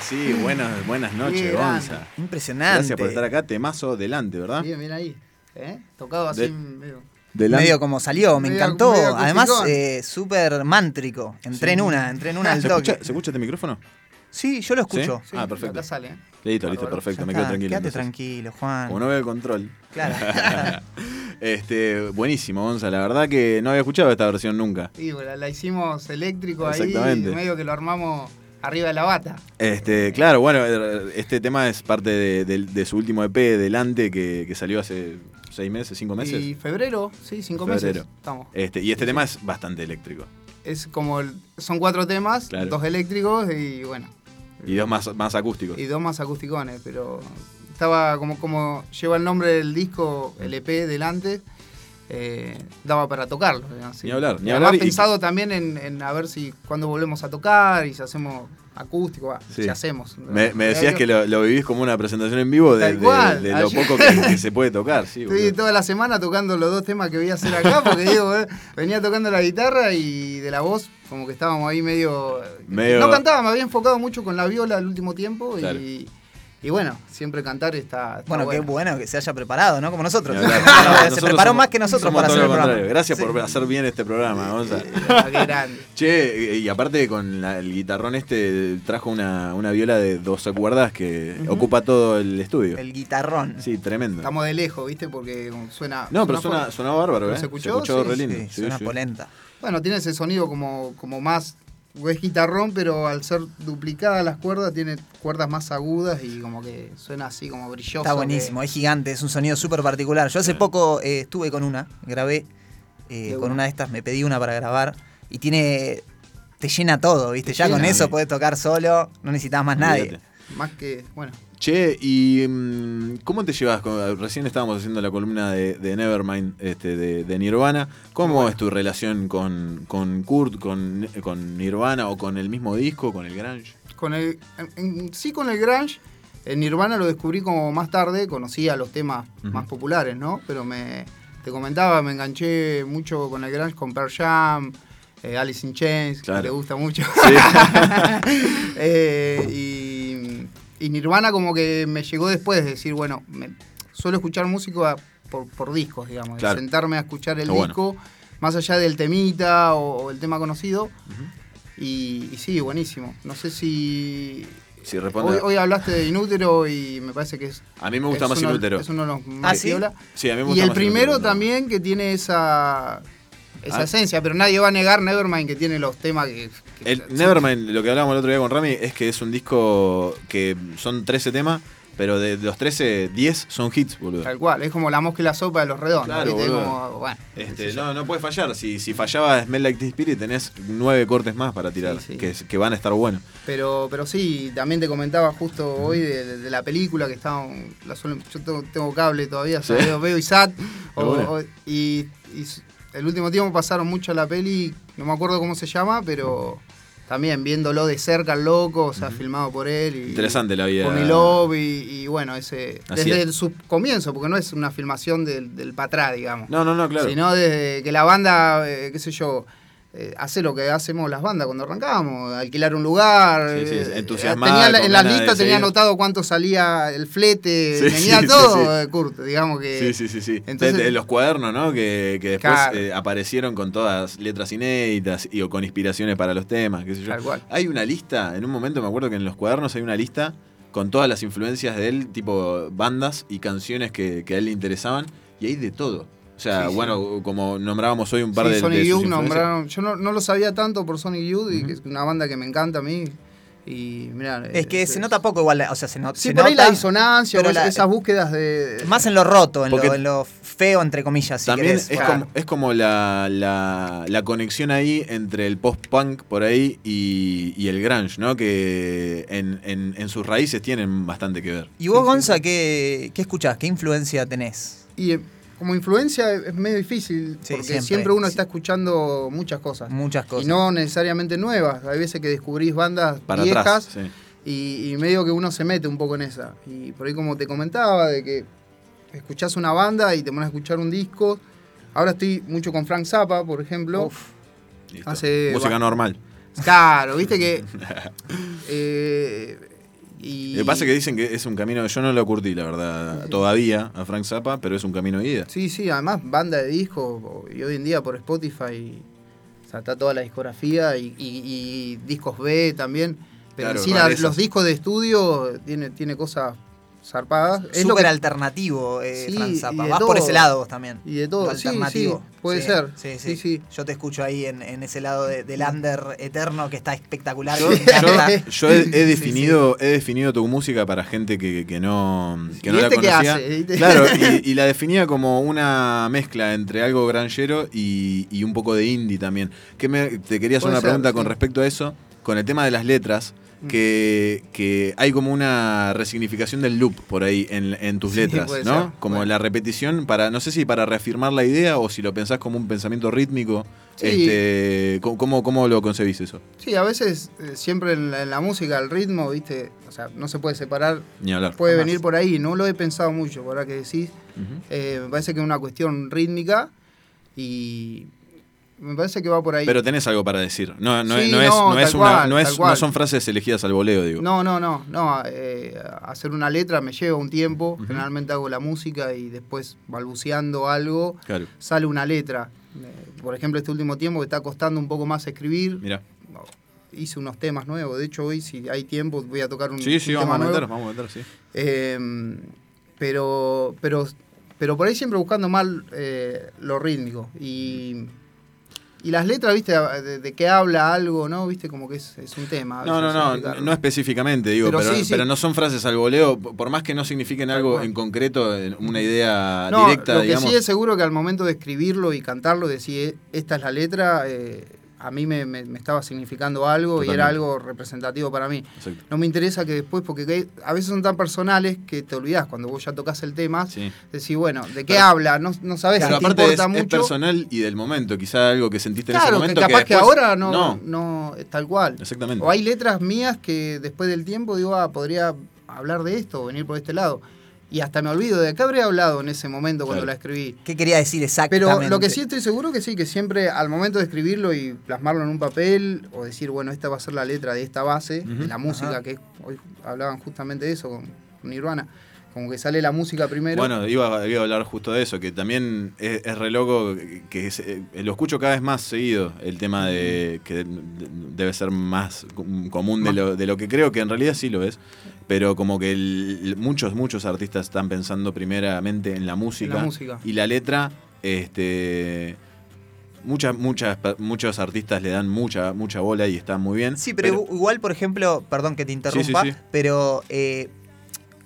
Sí, buenas, buenas noches. Gonza.
Impresionante.
Gracias por estar acá. Temazo delante, ¿verdad?
Bien, bien ahí. ¿Eh? Tocado así.
De-
medio-
Delante.
Medio como salió, me
Medio-
encantó.
medio
Además, eh, súper mántrico. Entré en una, entré en una al
¿Se
toque.
escucha, ¿Se escucha este micrófono?
Sí, yo lo escucho.
¿Sí? Ah, perfecto.
Acá sale. ¿eh?
Listo, listo, perfecto.
Ya
Me quedo tranquilo.
Quédate
entonces.
tranquilo, Juan.
Como no veo el control.
Claro.
este, buenísimo, Gonza. La verdad que no había escuchado esta versión nunca.
Sí, bueno, la hicimos eléctrico ahí.
Exactamente.
Medio que lo armamos arriba de la bata.
Este, claro, bueno, este tema es parte de, de- de su último EP, Delante, que, que salió hace seis meses, cinco meses.
Y febrero, sí, cinco
Febrero.
meses. Estamos.
Este, y este tema es bastante eléctrico.
Es como. el- son cuatro temas,
Claro.
dos eléctricos y bueno.
Y dos más, más acústicos.
Y dos más acusticones, pero estaba como, como lleva el nombre del disco, el EP delante, eh, daba para tocarlo.
Ni hablar, ni hablar y-
pensado también en, en a ver si cuando volvemos a tocar y si hacemos acústico, ah,
Sí.
si hacemos.
Me, me decías que lo, lo vivís como una presentación en vivo de, lo poco que, que se puede tocar. Sí,
Estoy
boludo.
toda la semana tocando los dos temas que voy a hacer acá, porque digo, eh, venía tocando la guitarra y de la voz, como que estábamos ahí medio.
Medio-
No cantaba, me había enfocado mucho con la viola el último tiempo
Claro.
y, y bueno, siempre cantar está. está
Bueno, qué bueno que se haya preparado, ¿no? Como nosotros. Se
Nosotros
preparó
somos-
más que nosotros para hacer el programa.
contrario. Gracias
Sí.
por hacer bien este programa, Gonza.
Qué grande.
Che, y aparte con la- el guitarrón este trajo una, una viola de 12 cuerdas que ocupa todo el estudio.
El guitarrón.
Sí, tremendo.
Estamos de lejos, ¿viste? Porque suena.
No, pero suena, suena bárbaro,
¿Pero
¿eh?
¿Se escuchó? Sí,
lindo.
Sí,
Sí,
suena
sí.
polenta.
Bueno, tiene ese sonido como, como más. Es guitarrón, pero al ser duplicadas las cuerdas, tiene cuerdas más agudas y como que suena así, como brilloso.
Está buenísimo, es gigante, es un sonido súper particular. Yo hace
Sí.
poco eh, estuve con una, grabé eh, con
una.
una de estas, me pedí una para grabar y tiene. Te llena todo, ¿viste?
Te
Ya con eso podés tocar solo, no necesitas más nadie.
Más que. Bueno.
Che, ¿y mm, cómo te llevas? con- Recién estábamos haciendo la columna de, de Nevermind, este, de, de Nirvana. ¿Cómo es tu relación con, con Kurt, con, con Nirvana o con el mismo disco, con el Grunge?
Con el, en- en- sí, con el Grunge, en Nirvana lo descubrí como más tarde, conocía los temas más populares, ¿no? Pero me. Te comentaba, me enganché mucho con el Grunge, con Pearl Jam, eh, Alice in Chains,
Claro.
que te gusta mucho.
Sí.
Eh, y, y Nirvana como que me llegó después de decir, bueno, me- suelo escuchar música por, por discos, digamos. de. Sentarme a escuchar el
Está bueno.
disco, más allá del temita o, o el tema conocido. y, y sí, buenísimo. No sé si...
Si responde.
Hoy, hoy hablaste de Inútero y me parece que es...
a mí me gusta más
uno-
Inútero.
Es uno de los más
¿Ah, sí?
Sí, a mí me
Y
gusta
el
más
primero
Inútero, no.
también que tiene esa... Esa
Ah.
esencia, pero nadie va a negar Nevermind que tiene los temas que...
El Nevermind, lo que hablábamos el otro día con Rami, es que es un disco que son 13 temas, pero de los 13, 10 son hits, boludo.
Tal cual, es como la mosca y la sopa de los redondos.
Claro.
Como, bueno,
Este, no, no puede fallar. Si, si fallaba Smell Like Teen Spirit, tenés nueve cortes más para tirar,
Sí, sí.
Que, que van a estar buenos.
Pero, pero sí, también te comentaba justo hoy de, de la película que estaba. La yo tengo, tengo cable todavía, o sea, veo, veo ISAT. o-
bueno.
o- y, el último tiempo pasaron mucho la peli, no me acuerdo cómo se llama, pero también viéndolo de cerca al loco, o sea, filmado por él. Y,
Interesante la vida.
Con Love y, y bueno, ese.
Así
desde
es.
el su comienzo, porque no es una filmación del, del patrá, digamos.
No, no, no, claro.
Sino desde que la banda, eh, qué sé yo, eh, hace lo que hacemos las bandas cuando arrancamos, alquilar un lugar.
Sí, sí,
eh, tenía en la
ganas de
lista tenía anotado cuánto salía el flete,
Sí,
tenía todo, eh, Kurt, digamos que...
Sí, sí, sí, sí.
Entonces-
De- de los cuadernos, ¿no? Que, que después
Claro.
eh, aparecieron con todas letras inéditas y o con inspiraciones para los temas, qué sé yo.
Tal cual.
Hay una lista, en un momento me acuerdo que en los cuadernos hay una lista con todas las influencias de él, tipo bandas y canciones que, que a él le interesaban, y hay de todo. O sea,
Sí, sí.
bueno, como nombrábamos hoy un par
Sí,
de,
Sonic
de
Youth nombraron, yo no, no lo sabía tanto por Sonic Youth, y que es una banda que me encanta a mí. Y mirá,
Es que se nota poco igual, o sea, se, no-
Sí,
se
por ahí
nota
la disonancia,
pero la-
esas búsquedas de...
más en lo roto, en, lo, en lo feo, entre comillas, si
También
querés.
es,
Claro.
como, es como la, la, la conexión ahí entre el post-punk por ahí y, y el grunge, ¿no? Que en, en- en sus raíces tienen bastante que ver.
¿Y vos,
Sí, sí,
Gonza, qué, qué escuchás? ¿Qué influencia tenés?
Y eh, como influencia es medio difícil,
Sí,
porque
siempre,
siempre, uno
sí.
está escuchando muchas cosas.
Muchas cosas.
Y no necesariamente nuevas. Hay veces que descubrís bandas
Para
viejas
atrás. sí.
y, y medio que uno se mete un poco en esa. Y por ahí como te comentaba, de que escuchás una banda y te pones a escuchar un disco. Ahora estoy mucho con Frank Zappa, por ejemplo.
Uf.
Hace-
Música
bueno.
normal.
Claro, viste que. eh, y,
Lo que pasa es que dicen que es un camino, yo no lo curtí, la verdad, todavía a Frank Zappa, pero es un camino de ida.
Sí, sí, además banda de discos y hoy en día por Spotify o sea, está toda la discografía y, y- y discos B también. Pero
Claro,
en sí la- los discos de estudio tiene, tiene cosas zarpadas. Es lo
Súper
que-
alternativo, eh,
Sí,
Zappa. Vas por ese lado vos también.
Y de todo,
Lo alternativo.
sí, puede
Sí,
ser.
Sí, sí,
Sí, sí.
Yo te escucho ahí en, en ese lado de- del under eterno que está espectacular.
Yo, he, he
Sí,
definido, he definido tu música para gente que, que no, que
¿Y
no la
este qué
conocía. Claro, y, y la definía como una mezcla entre algo granjero y, y un poco de indie también. Que me, te quería hacer
Puede
una
ser,
pregunta con respecto a eso, con el tema de las letras.
Mm.
Que, que hay como una resignificación del loop por ahí en, en tus
Sí,
letras, ¿no?
ser,
Como la repetición para, no sé si para reafirmar la idea o si lo pensás como un pensamiento rítmico.
Sí.
Este, ¿cómo, ¿Cómo lo concebís eso?
Sí, a veces eh, siempre en la, en la música, el ritmo, viste, o sea, no se puede separar.
Ni hablar.
Puede venir por ahí, no lo he pensado mucho, por ahora que decís. Eh, me parece que es una cuestión rítmica y me parece que va por ahí.
Pero tenés algo para decir. No, no,
Sí,
no es,
no,
no, es
tal
una,
cual,
no, es-
tal
no
cual.
son frases elegidas al voleo, digo.
No, no, no, no. eh, hacer una letra me lleva un tiempo. Generalmente hago la música y después balbuceando algo
Claro,
sale una letra. Eh, por ejemplo, este último tiempo que está costando un poco más escribir,
mira.
hice unos temas nuevos. De hecho, hoy si hay tiempo voy a tocar un,
Sí, sí,
un
vamos a meter,
nuevo.
vamos a meter, sí.
Eh, pero, pero, pero por ahí siempre buscando mal eh, lo rítmico. Y, y las letras, ¿viste? De, de qué habla algo, ¿no? ¿Viste? Como que es, es un tema.
No, no, no,
explicarlo.
no específicamente, digo, pero,
Pero sí,
no son frases al voleo, por más que no signifiquen algo en concreto, una idea
No,
directa,
lo que
digamos.
sí es seguro que al momento de escribirlo y cantarlo, decir "Eh, esta es la letra, eh, a mí me, me- me estaba significando algo y era algo representativo para mí.
Exacto.
No me interesa que después, porque que- a veces son tan personales que te olvidás cuando vos ya tocas el tema,
Sí.
decís, bueno, ¿de qué
Pero-
habla? No, no sabes si te
aparte es,
importa
es
mucho.
personal y del momento, quizá algo que sentiste en ese
Claro, que
momento.
capaz que,
después-
ahora no, no.
No,
es tal cual.
exactamente.
O hay letras mías que después del tiempo digo, ah, podría hablar de esto o venir por este lado. Y hasta me olvido de qué habría hablado en ese momento cuando
Claro.
la escribí.
¿Qué quería decir exactamente?
Pero lo que sí estoy seguro que sí, que siempre al momento de escribirlo y plasmarlo en un papel o decir, bueno, esta va a ser la letra de esta base, de la música,
Ajá.
que hoy hablaban justamente de eso con, con Nirvana, como que sale la música primero.
Bueno, iba, iba a hablar justo de eso, que también es, es re loco, que, es, eh, lo escucho cada vez más seguido, el tema de que de- debe ser más com- común de lo, de lo que creo, que en realidad sí lo es, pero como que el- muchos, muchos artistas están pensando primeramente en la música,
En la música.
y la letra, este... Muchas, muchas, muchos artistas le dan mucha, mucha bola y está muy bien.
Sí, pero, igual, por ejemplo, perdón que te interrumpa,
Sí, sí, sí.
pero eh,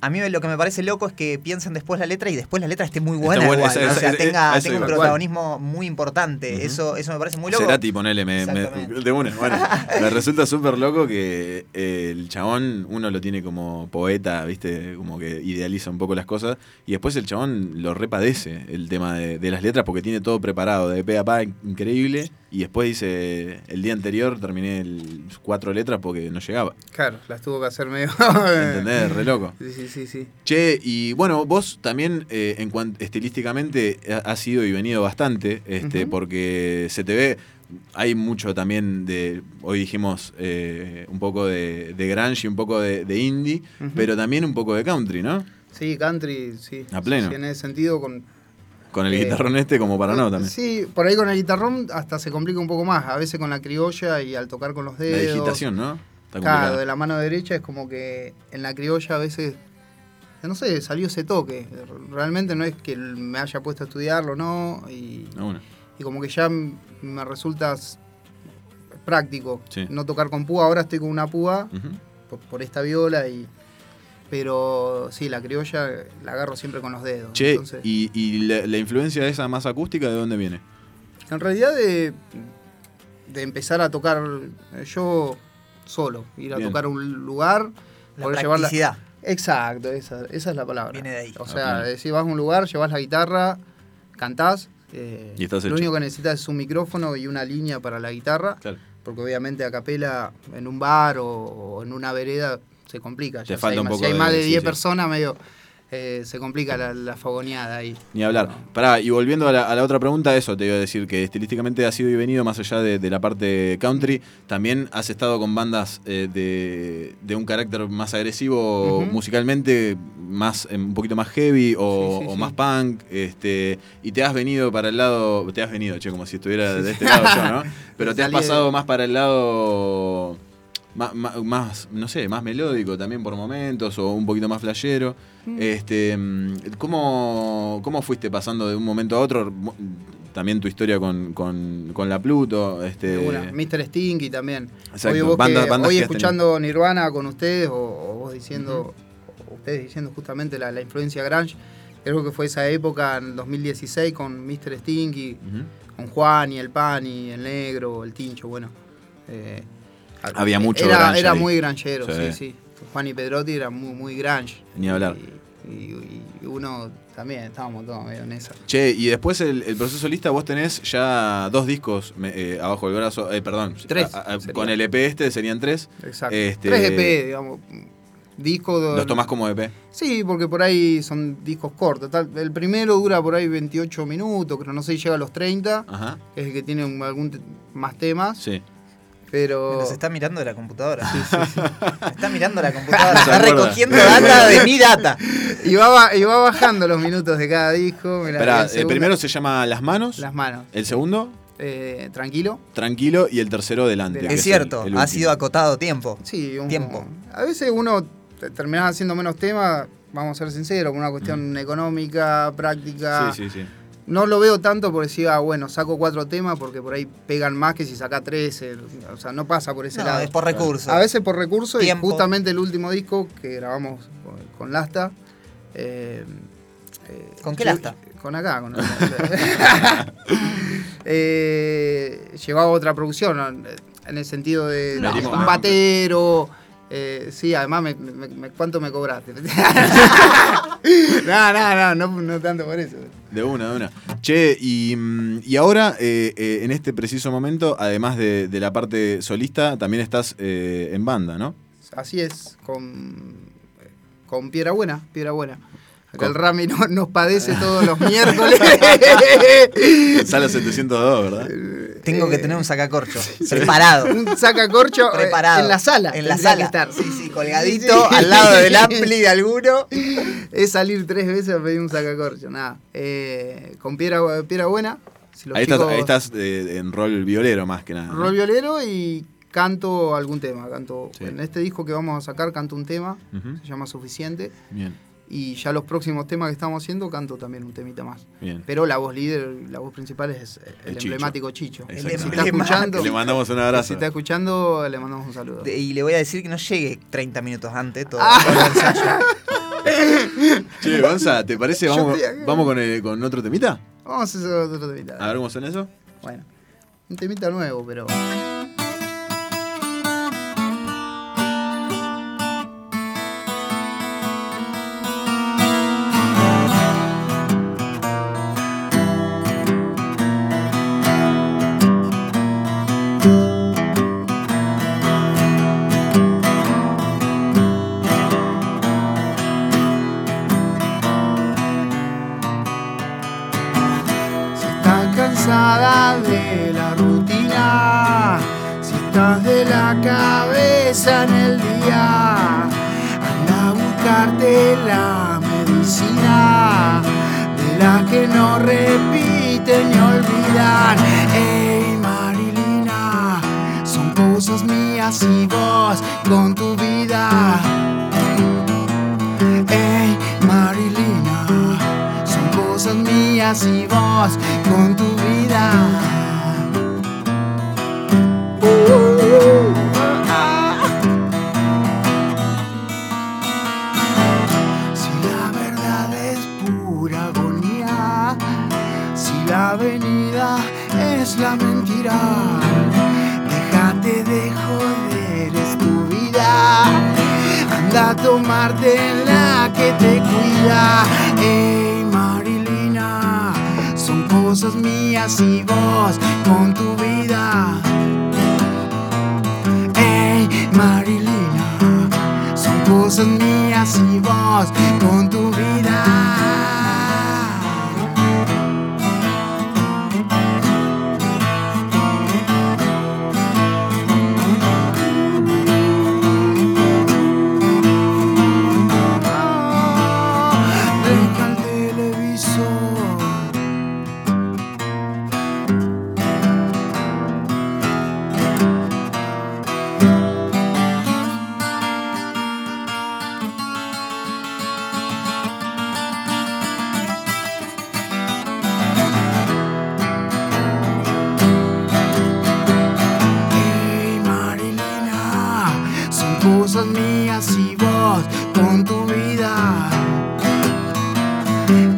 a mí lo que me parece loco es que piensen después la letra y después la letra esté muy buena o sea, tenga, un protagonismo muy importante. Eso, eso me parece muy loco.
Cerati, ponele, me, me- de una. Bueno, me resulta súper loco que eh, el chabón, uno lo tiene como poeta, ¿viste? Como que idealiza un poco las cosas. Y después el chabón lo repadece el tema de, de las letras porque tiene todo preparado, de pe a pa, increíble. Y después dice, el día anterior terminé el, cuatro letras porque no llegaba.
Claro, las tuvo que hacer medio.
¿Entendés? Re loco.
Sí, sí, sí, sí.
Che, y bueno, vos también eh, en cuanto estilísticamente ha- has ido y venido bastante, este, porque se te ve, hay mucho también de, hoy dijimos eh, un poco de, de grunge y un poco de, de indie, pero también un poco de country, ¿no?
Sí, country, sí.
A pleno.
Sí, en ese sentido, con.
Con el
Eh,
guitarrón este como para no también.
Sí, por ahí con el guitarrón hasta se complica un poco más. A veces con la criolla y al tocar con los
La
dedos.
digitación, ¿no? Está
Claro, de la mano derecha es como que en la criolla a veces, no sé, salió ese toque. Realmente no es que me haya puesto a estudiarlo, ¿no? Y,
No, bueno.
y como que ya me resulta práctico
Sí.
no tocar con púa. Ahora estoy con una púa por esta viola y... Pero sí, la criolla la agarro siempre con los dedos.
Che,
entonces-
y, y la, la influencia de esa más acústica de dónde viene?
En realidad de, de empezar a tocar eh, yo solo, ir a
Bien.
tocar a un lugar,
La
poder llevar la-
practicidad.
Exacto, esa, esa es la palabra.
Viene de ahí.
O sea, decís, vas a un lugar, llevas la guitarra, cantás. eh,
Y estás
lo
hecho.
único que necesitas es un micrófono y una línea para la guitarra,
Claro.
porque obviamente a capela en un bar o, o en una vereda se complica.
Te falta un poco
si hay
de-
más de
sí,
10
sí.
personas, medio eh, se complica la, la fogoneada ahí.
Ni hablar. Pará, y volviendo a la, a la otra pregunta, eso te iba a decir, que estilísticamente has ido y venido más allá de, de la parte country. También has estado con bandas eh, de, de un carácter más agresivo musicalmente, más eh, un poquito más heavy o,
Sí, sí,
o
sí.
más punk. Este, y te has venido para el lado. Te has venido, che, como si estuviera de este lado yo, ¿no? Pero te has pasado más para el lado. Más, más, no sé, más melódico también por momentos o un poquito más flashero.
Mm.
Este, mm, ¿cómo, ¿Cómo fuiste pasando de un momento a otro? También tu historia con, con, con la Pluto. Este,
una, Mr. Stinky también.
Exacto,
Hoy, vos
bandas-
que-
bandas
hoy
que
escuchando Nirvana con ustedes o, o vos diciendo, o ustedes diciendo justamente la, la influencia grunge, creo que fue esa época en 2016 con Mr. Stinky, con Juan y el Pan y el Negro, el Tincho, bueno. eh,
Había mucho
Era,
grunge
era
ahí.
muy granchero,
Sí.
sí, sí. Juan y Pedrotti eran muy, muy grunge.
Ni hablar.
Y, y- y uno también, estábamos todos medio en esa.
Che, y después el, el proceso lista, vos tenés ya dos discos me- eh, abajo del brazo. Eh, perdón,
Tres,
a- a-
sería.
con el EP este serían tres.
Exacto.
Este,
Tres EP, digamos. Discos.
Los tomás como EP.
Sí, porque por ahí son discos cortos. tal- El primero dura por ahí 28 minutos, creo, no sé si llega a los 30,
Ajá.
que es el que tiene algún más temas,
Sí.
Pero...
Nos está mirando la computadora. Me está mirando la computadora.
Se
Está
acuerda.
recogiendo data de mi data.
Y va, ba- y va bajando los minutos de cada disco. mirá,
Esperá,
el
primero se llama Las Manos.
Las manos.
El segundo,
Eh, tranquilo.
Tranquilo. Y el tercero, Delante.
Es cierto,
el- el
ha sido acotado tiempo.
Sí, un-
Tiempo.
A veces uno te- termina haciendo menos temas, vamos a ser sinceros, por una cuestión económica, práctica.
Mm. Sí, sí, sí.
No lo veo tanto porque si, ah, bueno, saco cuatro temas porque por ahí pegan más que si saca 13. O sea, no pasa por ese
No,
lado.
es por recursos.
A veces por recursos y justamente el último disco que grabamos con, con Lasta. eh, eh,
¿Con qué Lasta?
Con acá, con Lasta. Eh, llevaba otra producción en el sentido de
No,
un
no.
batero. eh, sí, además, me, me- me- ¿cuánto me cobraste? no, no, no, no, no tanto por eso.
De una, de una. Che, y, mm, y ahora, eh, eh, en este preciso momento, además de, de la parte solista, también estás eh, en banda, ¿no?
Así es, con, con Piedra Buena, Piedra Buena. Acá el Rami no- nos padece todos los miércoles.
Sala 702, ¿verdad?
Tengo que tener un sacacorcho preparado.
Un sacacorcho eh,
Preparado.
en la sala.
En la sala.
estar.
Sí, sí, colgadito al lado del ampli de alguno.
Es salir tres veces a pedir un sacacorcho, nada. Eh, con Piedra, Piedra Buena. si los
Ahí estás, ahí estás eh, en rol violero más que nada. ¿no?
Rol violero y canto algún tema. Canto,
Sí.
En este disco que vamos a sacar canto un tema, se llama Suficiente.
Bien,
Y ya los próximos temas que estamos haciendo canto también un temita más.
bien.
Pero la voz líder, la voz principal es el,
El Chicho.
emblemático Chicho.
El
Si está escuchando,
Le mandamos un
si
abrazo.
está escuchando, le mandamos un saludo.
De- Y le voy a decir que no llegue 30 minutos antes todo,
Ah.
todo el ensayo.
Che, Gonza, ¿te parece? Vamos,
te-
vamos con, el- con otro temita.
Vamos a hacer otro temita.
A ver cómo suena eso.
Bueno, un temita nuevo, pero. Buscarte la medicina de la que no repiten ni olvidan. Ey, Marilina, son cosas mías y vos con tu vida. Ey, Marilina, son cosas mías y vos con tu vida. Anda a tomarte la que te cuida. Ey, Marilina, son cosas mías y vos con tu vida. Ey, Marilina, son cosas
mías y vos con tu vida. Cosas mías y vos con tu vida.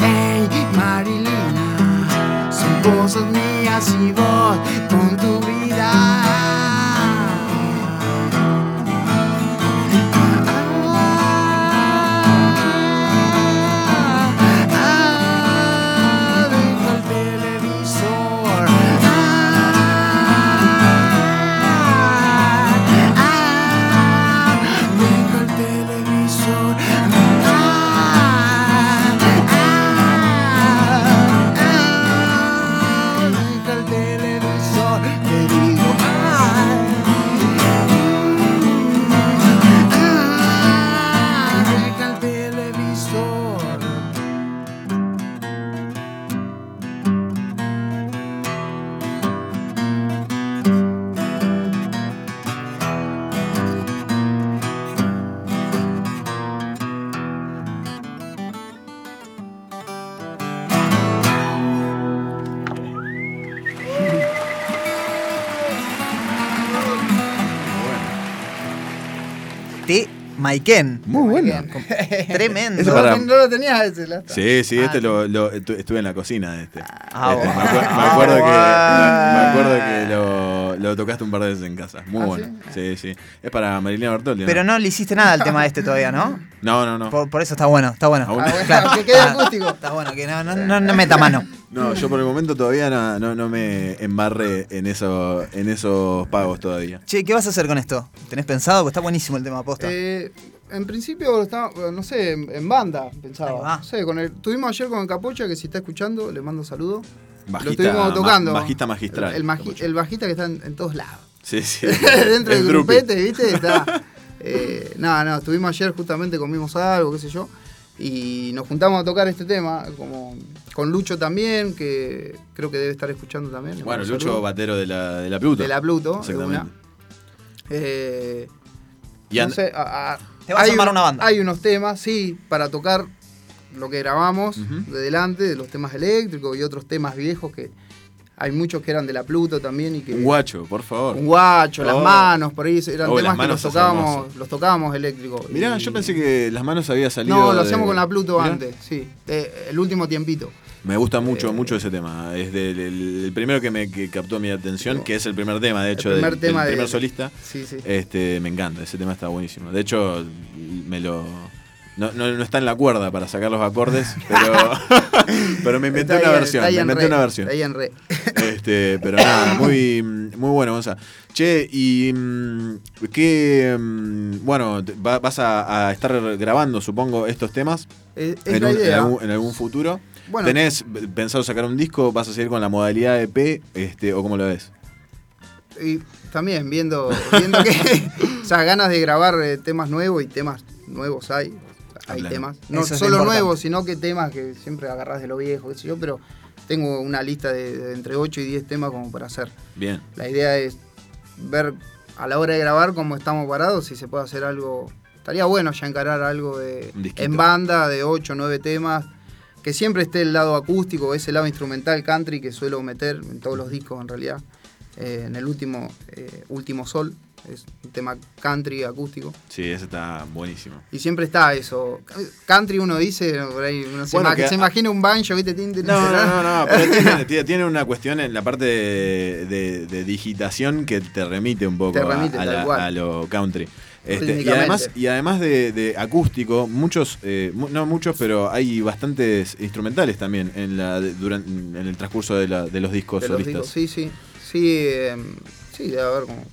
Hey Marilena, son cosas mías y vos con tu vida.
Maiken.
Muy bueno.
Tremendo.
Ese para-
No lo tenías ese, la-
Sí, sí,
Ah,
este lo, lo- estu- estuve en la cocina de este.
Ah,
Este, me, me acuerdo que,
Ah,
me acuerdo que lo, lo tocaste un par de veces en casa. Muy
¿Ah,
bueno. Sí, sí. Es para Marilena Bertoldi. ¿no?
Pero no le hiciste nada al tema este todavía, ¿no?
No, no, no.
Por, por eso está bueno, está bueno.
Ah, bueno.
Claro.
que quede acústico.
Está bueno, que no, no, no, no meta mano.
No, yo por el momento todavía no, no, no me embarré en, eso, en esos pagos todavía.
Che, ¿qué vas a hacer con esto? ¿Tenés pensado? Porque está buenísimo el tema aposta.
Eh, en principio, está, no sé, en, en banda pensaba. No sé, con el, tuvimos ayer con el Capocha, que si está escuchando, le mando saludo.
Bajista,
Lo estuvimos
ma-
tocando.
bajista magistral.
El, el magi-
Capocha.
el bajista que está en, en todos lados.
Sí, sí.
Dentro
El
del
drupi.
grupete, ¿viste? Está. Eh, no, no, estuvimos ayer justamente, comimos algo, qué sé yo. Y nos juntamos a tocar este tema, como con Lucho también, que creo que debe estar escuchando también.
Bueno, Lucho. Batero de la, de la Pluto.
De la Pluto,
Exactamente.
Eh,
Y
no sé, a- a-
Te vas a
hay
armar
un-
una banda.
Hay unos temas, sí, para tocar lo que grabamos de delante, de los temas eléctricos y otros temas viejos que hay muchos que eran de la Pluto también y que
un guacho, por favor.
un guacho, las
Oh.
manos, por ahí eran
Oh,
temas que los tocábamos, los tocábamos eléctricos.
Mirá,
Y-
yo pensé que las manos había salido.
No, lo
de-
hacíamos con la Pluto
Mirá.
antes, sí, el último tiempito.
Me gusta mucho,
Eh,
mucho ese tema. Es del, el, el primero que me que captó mi atención, que es el primer tema, de hecho,
el
del,
primer tema
del
de-
primer solista.
Sí, sí.
Este, me encanta, ese tema está buenísimo. De hecho, me lo. No, no, no está en la cuerda para sacar los acordes, pero, pero me inventé una versión. Me
en
inventé
re,
una versión.
re.
Este, pero nada, muy, muy bueno, Gonza. Che, y mm, qué mm, bueno, vas a, a estar grabando, supongo, estos temas
Es, es
en, un- algún, en algún futuro.
Bueno.
¿Tenés pensado sacar un disco? ¿Vas a seguir con la modalidad EP? Este, ¿O cómo lo ves?
Y también viendo, viendo que, o sea, ganas de grabar eh, temas nuevos y temas nuevos hay. Hay temas. No
Eso
solo nuevos, sino que temas que siempre agarrás de lo viejo, qué sé yo, pero tengo una lista de, de entre 8 y 10 temas como para hacer.
Bien.
La idea es ver a la hora de grabar cómo estamos parados, si se puede hacer algo. Estaría bueno ya encarar algo de, en banda de 8 o 9 temas. Que siempre esté el lado acústico, ese lado instrumental country que suelo meter en todos los discos en realidad. Eh, en el último, eh, último Sol, es un tema country acústico.
Sí, ese está buenísimo.
Y siempre está eso. Country uno dice, por ahí uno se,
Bueno,
ima-
que-
se imagina un banjo, ¿viste?
No, no, no, no, pero tiene, tiene- una cuestión en la parte de, de- de digitación que te remite un poco a- a, la- a lo country. Este, y además, y además de, de acústico, muchos, eh, no muchos, pero hay bastantes instrumentales también en, la, de- duran- en el transcurso de, la- de los discos
de los
solistas.
discos. Sí, sí. Sí, eh, sí, debe haber como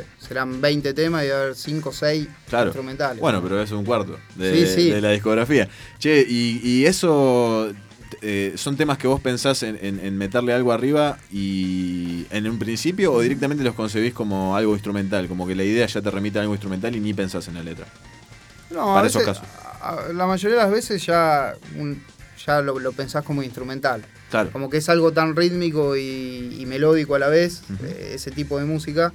sé, serán 20 temas y va a haber 5 o 6
Claro.
instrumentales.
Bueno, pero es un cuarto de,
Sí, sí.
de la discografía. Che, y, y eso eh, son temas que vos pensás en, en- en meterle algo arriba y en un principio o directamente los concebís como algo instrumental, como que la idea ya te remite a algo instrumental y ni pensás en la letra.
No,
para esos casos.
la mayoría de las veces ya, un- ya lo, lo pensás como instrumental.
Claro.
Como que es algo tan rítmico y, y melódico a la vez, eh, ese tipo de música,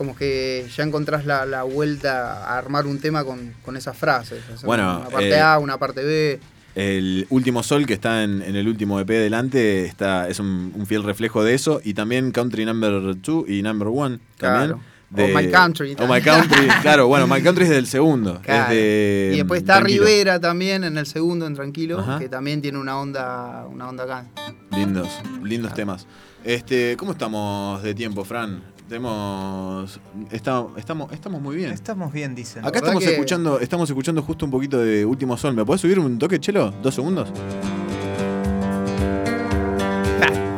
como que ya encontrás la, la vuelta a armar un tema con, con esas frases. O sea,
Bueno,
una parte
eh,
A, una parte B.
El último sol que está en, en el último EP delante está, es un, un fiel reflejo de eso. Y también Country Number 2 y Number 1 también.
Claro. O My Country
O My. Country, claro, bueno, My Country es del segundo. es
Claro.
de,
y después está
Tranquilo.
Rivera también en el segundo, en Tranquilo,
Ajá.
que también tiene una onda, una onda acá.
Lindos, lindos temas. Este, ¿Cómo estamos de tiempo, Fran? Tenemos, está- estamos, estamos muy bien.
Estamos bien, dicen.
Acá estamos
que-
escuchando, estamos escuchando justo un poquito de Último Sol. ¿Me podés subir un toque, Chelo? ¿Dos segundos?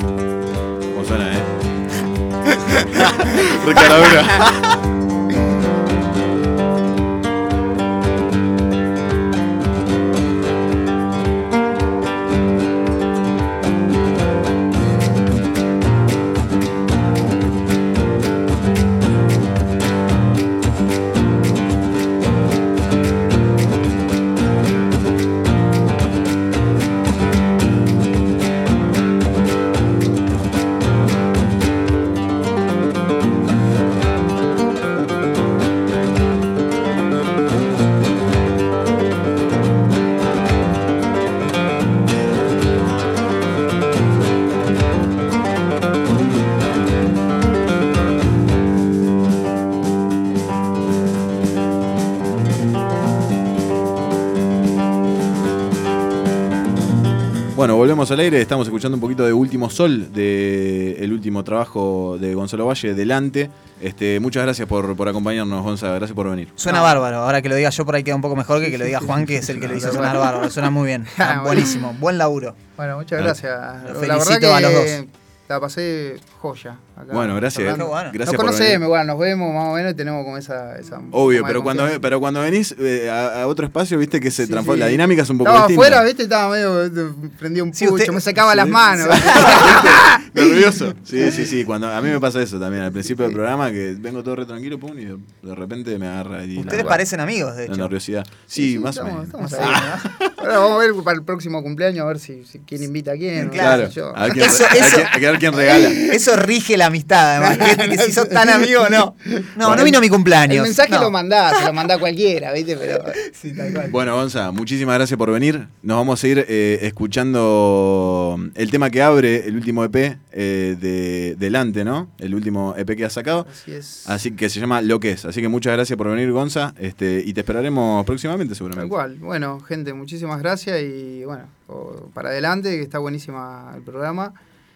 ¿Cómo suena, eh? Recaladura. al aire. Estamos escuchando un poquito de Último Sol, de el último trabajo de Gonzalo Valle, Delante. Este, muchas gracias por, por acompañarnos, Gonzalo. Gracias por venir.
Suena bárbaro. Ahora que lo diga yo por ahí queda un poco mejor que que lo diga Juan, que es el que lo hizo sonar bárbaro. Suena muy bien.
Ah,
Buenísimo. Buen laburo.
Bueno, muchas gracias.
Los
La verdad
felicito
que
a los dos.
la pasé joya. acá
Bueno, gracias.
Qué bueno.
Gracias
nos conocemos, bueno, nos vemos más o menos y tenemos como esa. esa
Obvio, pero cuando, pero cuando venís eh, a, a otro espacio, viste que se
Sí,
transforma.
sí.
La dinámica es un poco
Estaba
distinta.
afuera, viste, estaba medio. eh, Prendía un
Sí,
pucho,
usted-
me sacaba las
Sí,
manos.
Nervioso. Sí, sí, sí. Cuando, a mí me pasa eso también al principio del programa, que vengo todo re tranquilo, pum, y de, repente me agarra ahí
Ustedes
la,
parecen amigos, de
la
hecho.
nerviosidad. Sí, más o
estamos,
menos.
estamos ahí, ¿no? Ahora vamos a ver para el próximo cumpleaños, a ver si, si quién invita a quién.
Claro. A ver quién,
Eso-
a ver
eso- Eso rige la amistad, además. Que, que si sos tan amigo, no. No,
Bueno.
no vino a mi cumpleaños.
El mensaje
No.
lo mandás, se lo mandá cualquiera, ¿viste? Pero.
Sí, tal cual.
Bueno, Gonza, muchísimas gracias por venir. Nos vamos a ir eh, escuchando el tema que abre el último EP eh, de Delante, ¿no? El último EP que has sacado.
Así es.
Así que se llama Lo que es. Así que muchas gracias por venir, Gonza. Este, y te esperaremos próximamente,
Tal
seguramente.
cual. Bueno, gente, muchísimas gracias y bueno, para adelante, que está buenísima el programa.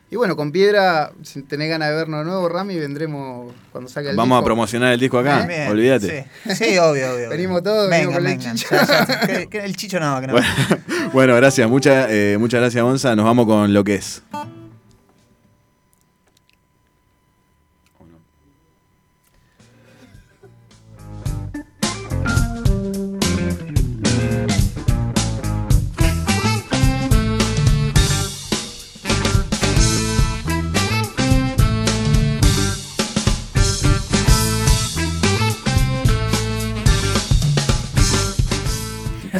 Y bueno, con Piedra, si tenés ganas de vernos de nuevo, Rami, vendremos cuando salga el
Vamos a promocionar el disco acá.
Bien,
Olvídate.
Sí, Sí, obvio, obvio.
Venimos todos, venimos
vengan,
con el
vengan.
chicho.
Ya, ya, que- que el chicho no, que no.
Bueno, bueno, gracias. Muchas, eh, muchas gracias, Gonza. Nos vamos con lo que es.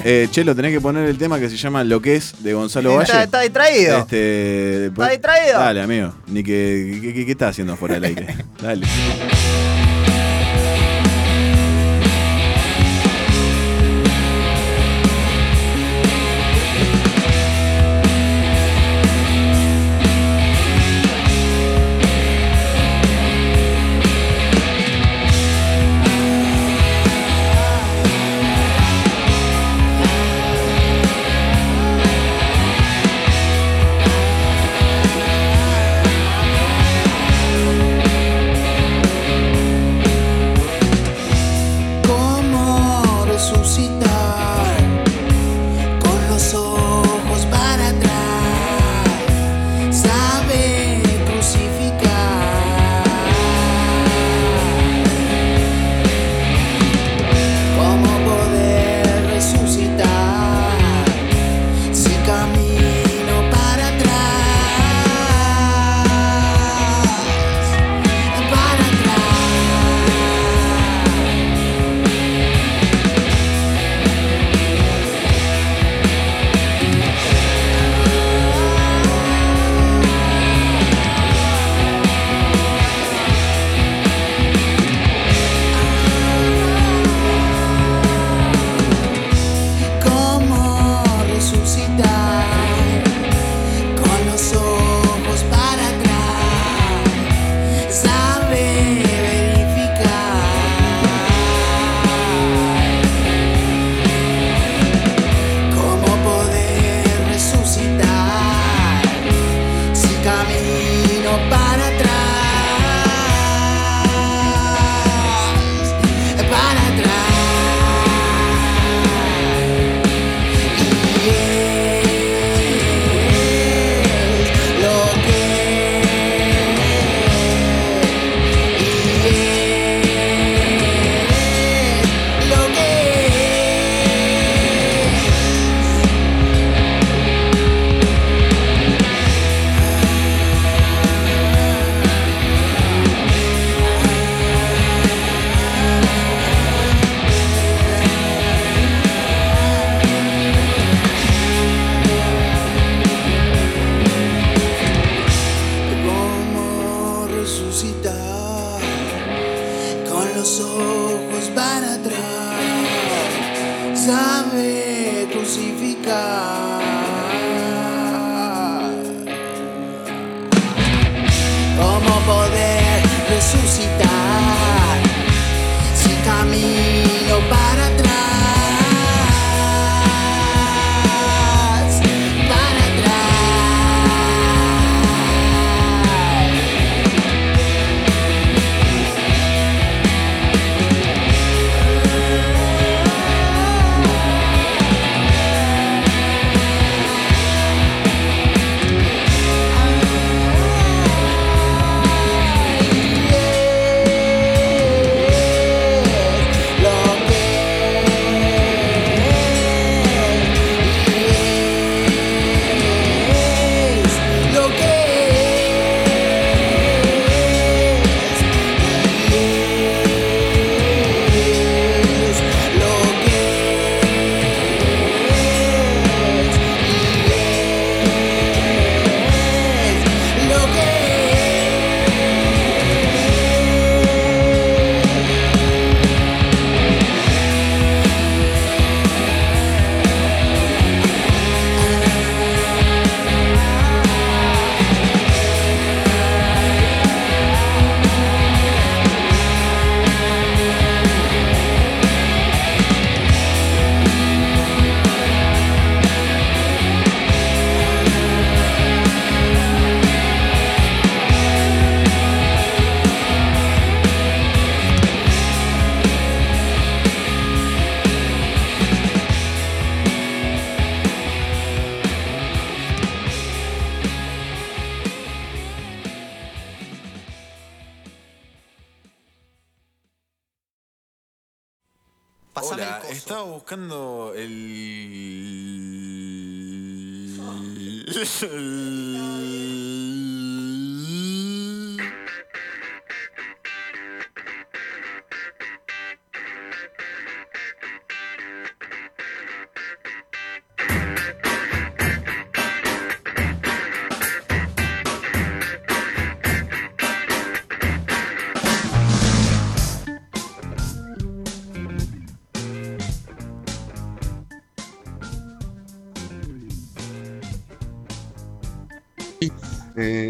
Eh, Chelo, tenés que poner el tema que se llama Lo que es de Gonzalo Valle.
Está, está distraído.
Este,
¿Está distraído?
Dale, amigo. Ni que, ¿qué, estás haciendo afuera del aire? Dale.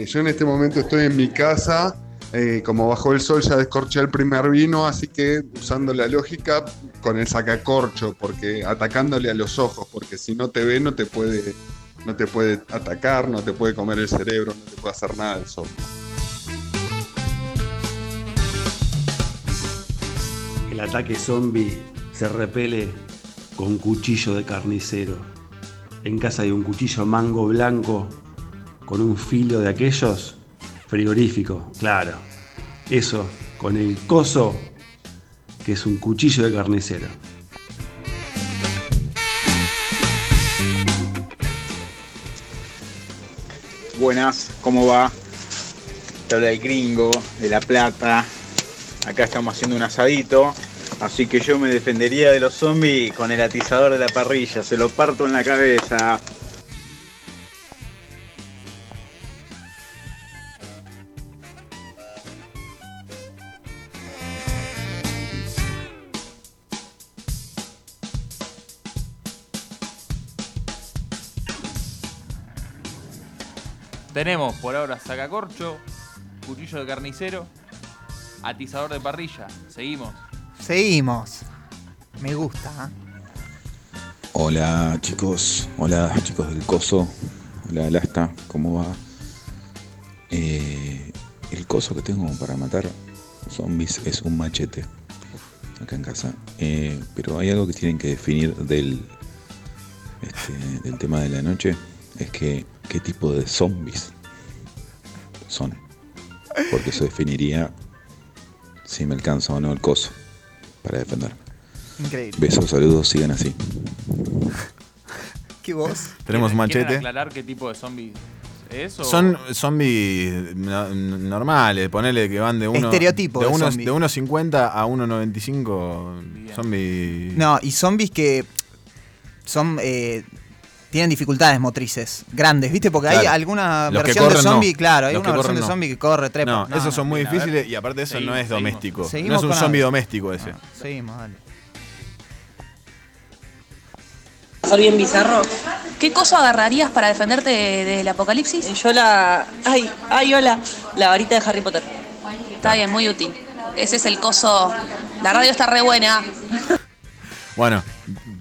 Yo en este momento estoy en mi casa, eh, como bajó el sol ya descorché el primer vino, así que usando la lógica con el sacacorcho, porque atacándole a los ojos, porque si no te ve no te puede, no te puede atacar, no te puede comer el cerebro, no te puede hacer nada el sol.
El ataque zombie se repele con cuchillo de carnicero. En casa hay un cuchillo mango blanco con un filo de aquellos frigorífico, claro. Eso con el coso que es un cuchillo de carnicero.
Buenas, ¿cómo va? Te habla el gringo de La Plata. Acá estamos haciendo un asadito. Así que yo me defendería de los zombies con el atizador de la parrilla. Se lo parto en la cabeza.
Tenemos por ahora sacacorcho, cuchillo de carnicero, atizador de parrilla. Seguimos.
Seguimos. Me gusta. ¿eh?
Hola chicos, hola chicos del coso, hola Lasta, ¿cómo va? Eh, el coso que tengo para matar zombies es un machete, acá en casa. Eh, pero hay algo que tienen que definir del, este, del tema de la noche, es que qué tipo de zombies son. Porque eso definiría si me alcanza o no el coso para defenderme.
Increíble.
Besos, saludos, sigan así.
¿Qué voz?
Tenemos
¿Quieren- quieren
machete.
aclarar qué tipo de zombie es? o-
Son zombies no- normales, ponele que van de uno.
Estereotipo
de
de
unos-
zombie.
de 1.50 a 1.95 zombies.
No, y zombies que son eh, tienen dificultades motrices grandes, ¿viste? Porque hay alguna
Los
versión de
no.
zombie, claro, hay
Los
una versión
corren,
de
no.
zombie que corre, trepa.
No, esos son muy difíciles y aparte eso
Seguimos,
no es doméstico.
Seguimos
no es un zombie doméstico ese.
Seguimos, dale.
Soy bien bizarro. ¿Qué cosa agarrarías para defenderte de- del apocalipsis? Yo la. Ay, ay, hola. La varita de Harry Potter. Está bien, muy útil. Ese es el coso. La radio está re buena.
Bueno,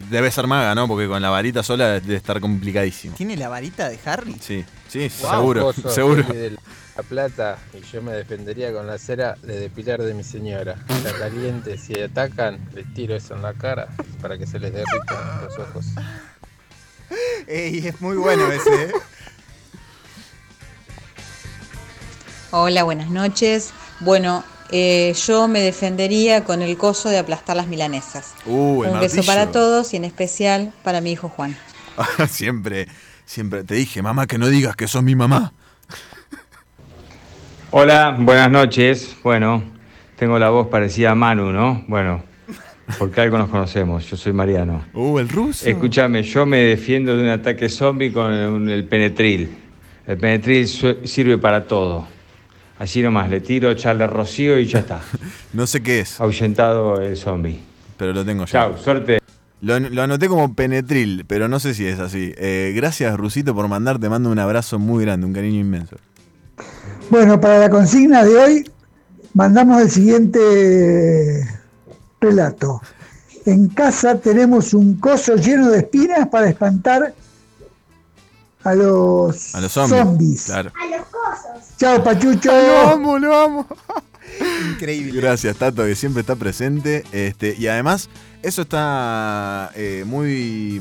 debe ser maga, ¿no? Porque con la varita sola debe estar complicadísimo.
¿Tiene la varita de Harry?
Sí, sí,
Wow.
seguro, seguro.
de La Plata y yo me defendería con la cera de depilar de mi señora. Está caliente, si atacan, les tiro eso en la cara para que se les derritan los ojos.
Ey, es muy bueno ese, ¿eh?
Hola, buenas noches. Bueno, eh, yo me defendería con el coso de aplastar las milanesas.
Uh, el
Un beso para todos y en especial para mi hijo Juan.
siempre, siempre. Te dije, mamá, que no digas que sos mi mamá.
Hola, buenas noches. Bueno, tengo la voz parecida a Manu, ¿no? Bueno, porque algo nos conocemos. Yo soy Mariano.
Uh, el ruso.
Escúchame, yo me defiendo de un ataque zombie con un- el penetril. El penetril sirve para todo. Así nomás, le tiro, echarle rocío y ya está.
No sé qué es.
Ahuyentado el zombie.
Pero lo tengo ya.
Chao, suerte.
Lo, lo anoté como penetril, pero no sé si es así. Eh, gracias, Rusito, por mandar. Te mando un abrazo muy grande, un cariño inmenso.
Bueno, para la consigna de hoy mandamos el siguiente relato. En casa tenemos un coso lleno de espinas para espantar a los,
A los zombies.
zombies.
Claro.
Chao, Pachucho.
Lo amo, lo amo.
Increíble.
Gracias, Tato, que siempre está presente. Este, y además, Eso está eh, muy,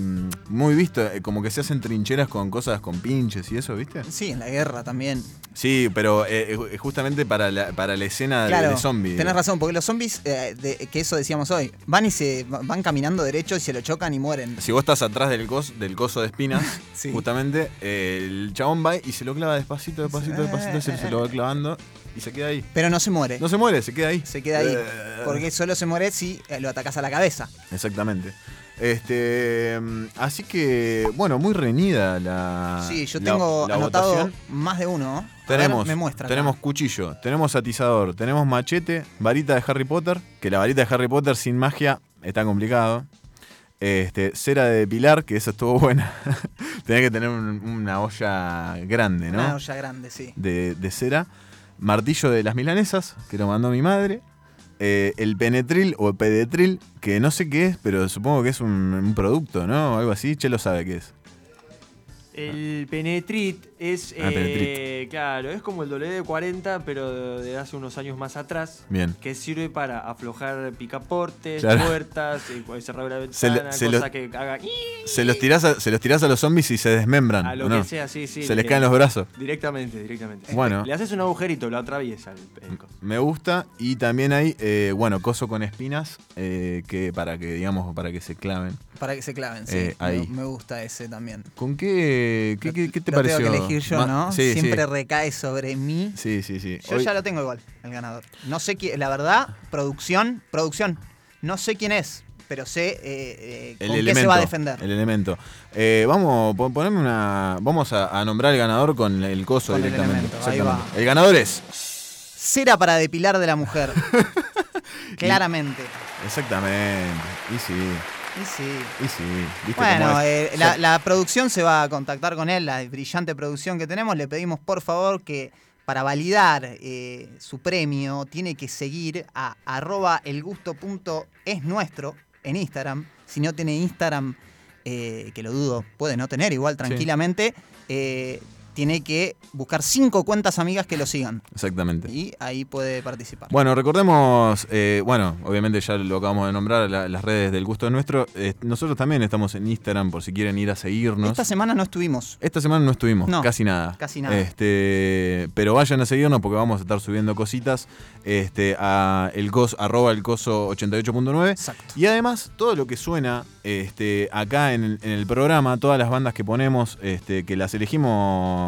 muy visto, eh, como que se hacen trincheras con cosas con pinches y eso, ¿viste?
Sí, en la guerra también.
Sí, pero eh, justamente para la, para la escena de-
Claro,
de zombie.
tenés razón, porque los zombies, eh, de- que eso decíamos hoy, van y se van caminando derecho y se lo chocan y mueren.
Si vos estás atrás del, cos, del coso de espinas,
Sí.
justamente, el chabón va y se lo clava despacito, despacito, despacito, se, se lo va clavando y se queda ahí.
Pero no se muere.
No se muere, se queda ahí.
Se queda ahí.
Eh,
Porque solo se muere si eh, lo atacás a la cabeza.
Exactamente. Este, mm, así que, bueno, muy reñida la.
Sí, yo tengo
la
anotado
votación.
más de uno.
Tenemos,
me muestra.
tenemos cuchillo, tenemos atizador, tenemos machete, varita de Harry Potter, que la varita de Harry Potter sin magia está complicado. Este, cera de depilar, que eso estuvo buena. Tenía que tener un- una olla grande, ¿no?
Una olla grande, sí.
de, de cera. Martillo de las milanesas, que lo mandó mi madre. Eh, el penetril o pedetril, que no sé qué es, pero supongo que es un, un producto, ¿no? Algo así. Che lo sabe qué es.
El Penetrit es,
Ah,
eh,
Penetrit.
claro, es como el WD-40, pero de hace unos años más atrás.
Bien.
Que sirve para aflojar picaportes,
Claro.
puertas, eh, cerrar la
Se le-
ventana,
se
cosa
lo-
que haga...
Se los tirás a, se los tirás a los zombies y se desmembran.
A lo
¿o no?
que sea, sí, sí.
Se les
le-
caen los brazos.
Directamente, directamente.
Bueno.
Le haces un agujerito, lo atraviesa el, el coso.
Me gusta. Y también hay, eh, bueno, coso con espinas, eh, que para que, digamos, para que se claven.
Para que se claven, sí.
Eh.
Me, gusta ese también.
¿Con qué, qué, qué- qué te
lo
pareció?
tengo que elegir yo,
Ma-
¿no?
Sí,
Siempre
sí.
recae sobre mí.
Sí, sí, sí.
Yo
Hoy-
ya lo tengo igual, el ganador. No sé quién, la verdad, producción, producción. No sé quién es, pero sé eh, eh,
El
con
elemento,
qué se va a defender.
El elemento. Eh, vamos, pon- poneme una. Vamos a, a nombrar al ganador con el coso
Con el
directamente.
elemento, ahí
Exactamente. El ganador es.
Cera para depilar de la mujer. Claramente.
Exactamente. Y sí.
Y sí.
Y sí. ¿Viste
Bueno, eh, la, la producción se va a contactar con él, la brillante producción que tenemos. Le pedimos por favor que para validar eh, su premio tiene que seguir a arroba elgusto.es nuestro en Instagram. Si no tiene Instagram, eh, que lo dudo, puede no tener igual tranquilamente, eh, tiene que buscar cinco cuentas amigas que lo sigan.
Exactamente.
Y ahí puede participar.
Bueno, recordemos, eh, bueno, obviamente ya lo acabamos de nombrar, la- las redes del gusto es nuestro. Eh, nosotros también estamos en Instagram por si quieren ir a seguirnos.
Esta semana no estuvimos.
Esta semana no estuvimos,
No,
casi nada.
casi nada.
Este, pero vayan a seguirnos porque vamos a estar subiendo cositas este, a el cos, arroba el coso 88.9. Y además, todo lo que suena este, acá en en el programa, todas las bandas que ponemos, este, que las elegimos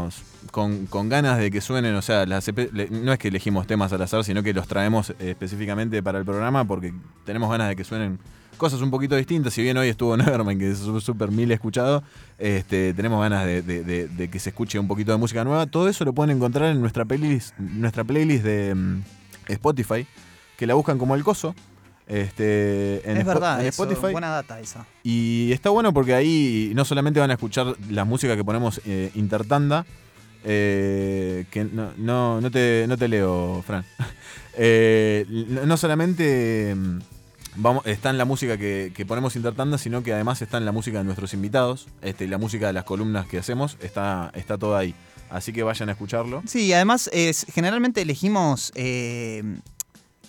con, ganas de que suenen, o sea, no es que elegimos temas al azar, sino que los traemos eh, específicamente para el programa porque tenemos ganas de que suenen cosas un poquito distintas. Si bien hoy estuvo Nevermind, que es súper mil escuchado, este, tenemos ganas de- de que se escuche un poquito de música nueva. Todo eso lo pueden encontrar en nuestra playlist, nuestra playlist de mm, Spotify, que la buscan como El Coso. Este, en
es verdad,
en
eso,
Spotify.
buena data esa.
Y está bueno porque ahí no solamente van a escuchar la música que ponemos eh, intertanda, eh, que no, no, no te, no te leo, Fran. Eh, no solamente mm, vamos, está en la música que, que ponemos intertanda, sino que además está en la música de nuestros invitados, este, y la música de las columnas que hacemos, está, está todo ahí. Así que vayan a escucharlo.
Sí, además es, generalmente elegimos,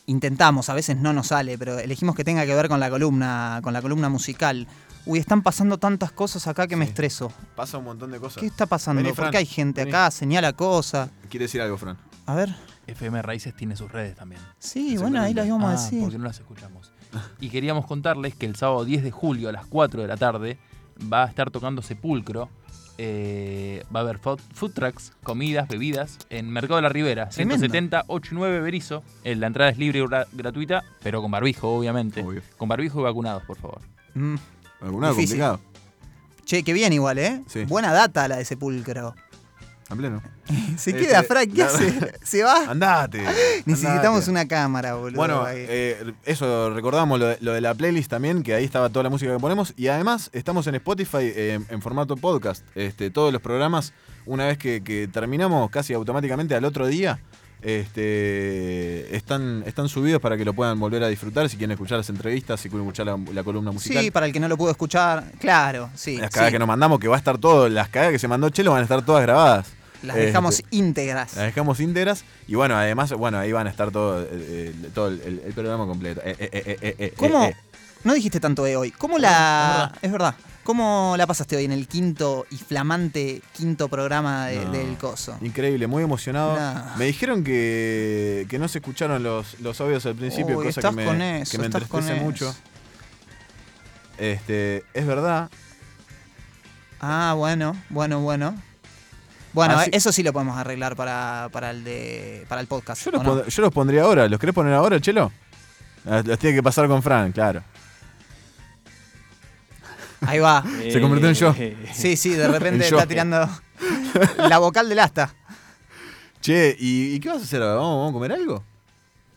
intentamos, a veces no nos sale, pero elegimos que tenga que ver con la columna, con la columna musical. Uy, están pasando tantas cosas acá que me estreso.
Pasa un montón de cosas.
¿Qué está pasando?
Vení,
¿Por
Fran,
qué hay gente
vení.
acá? Señala cosas.
¿Quiere decir algo, Fran?
A ver.
FM Raíces tiene sus redes también.
Sí, bueno, ahí las íbamos a
Ah,
decir.
Porque no las escuchamos. Y queríamos contarles que el sábado 10 de julio a las 4 de la tarde va a estar tocando Sepulcro. Eh, va a haber food, food trucks, comidas, bebidas en Mercado de la Ribera,
Tremendo.
170 89 Berizo. Eh, La entrada es libre y gra- gratuita, pero con barbijo, obviamente. Con barbijo y vacunados, por favor.
Mm,
¿Alguna
Difícil.
complicado?
Che, qué bien igual, ¿eh?
Sí.
Buena data la de Sepulcro.
A pleno.
Se
Este,
queda, Frank, ¿qué hace? ¿Se va?
Andate.
Necesitamos
andate.
una cámara, boludo.
Bueno, eh, eso, recordamos lo de, lo de la playlist también, que ahí estaba toda la música que ponemos. Y además estamos en Spotify eh, en formato podcast. Este, todos los programas, una vez que, que terminamos, casi automáticamente al otro día, este, están, están subidos para que lo puedan volver a disfrutar. Si quieren escuchar las entrevistas, si quieren escuchar la, la columna musical.
sí, para el que no lo pudo escuchar, claro, sí.
las cagadas
sí.
que nos mandamos, que va a estar todo, las cagadas que se mandó Chelo van a estar todas grabadas.
Las dejamos
Este,
íntegras.
las dejamos íntegras y bueno, además, bueno, ahí van a estar todo, eh, eh, todo el, el- el programa completo. Eh,
¿Cómo? no dijiste tanto E hoy. ¿Cómo la. Es verdad. ¿Cómo la pasaste hoy en el quinto y flamante quinto programa de-
No.
del Coso?
Increíble, muy emocionado. Me dijeron que, que no se escucharon los, los audios al principio,
Uy,
cosa
estás
que me,
con eso,
que me
estás con
entristece mucho.
eso.
Este, es verdad.
Ah, bueno, bueno, bueno. Bueno,
Así-
eso sí lo podemos arreglar para, para el de para el podcast.
Yo los,
¿o no?
pon- yo los pondría ahora. ¿Los querés poner ahora, Chelo? Ah, Los tiene que pasar con Fran, claro.
Ahí va.
Se convirtió en yo.
Sí, sí, de repente
yo.
está tirando la vocal del asta.
Che, ¿y, y qué vas a hacer ahora? ¿Vamos, vamos a comer algo?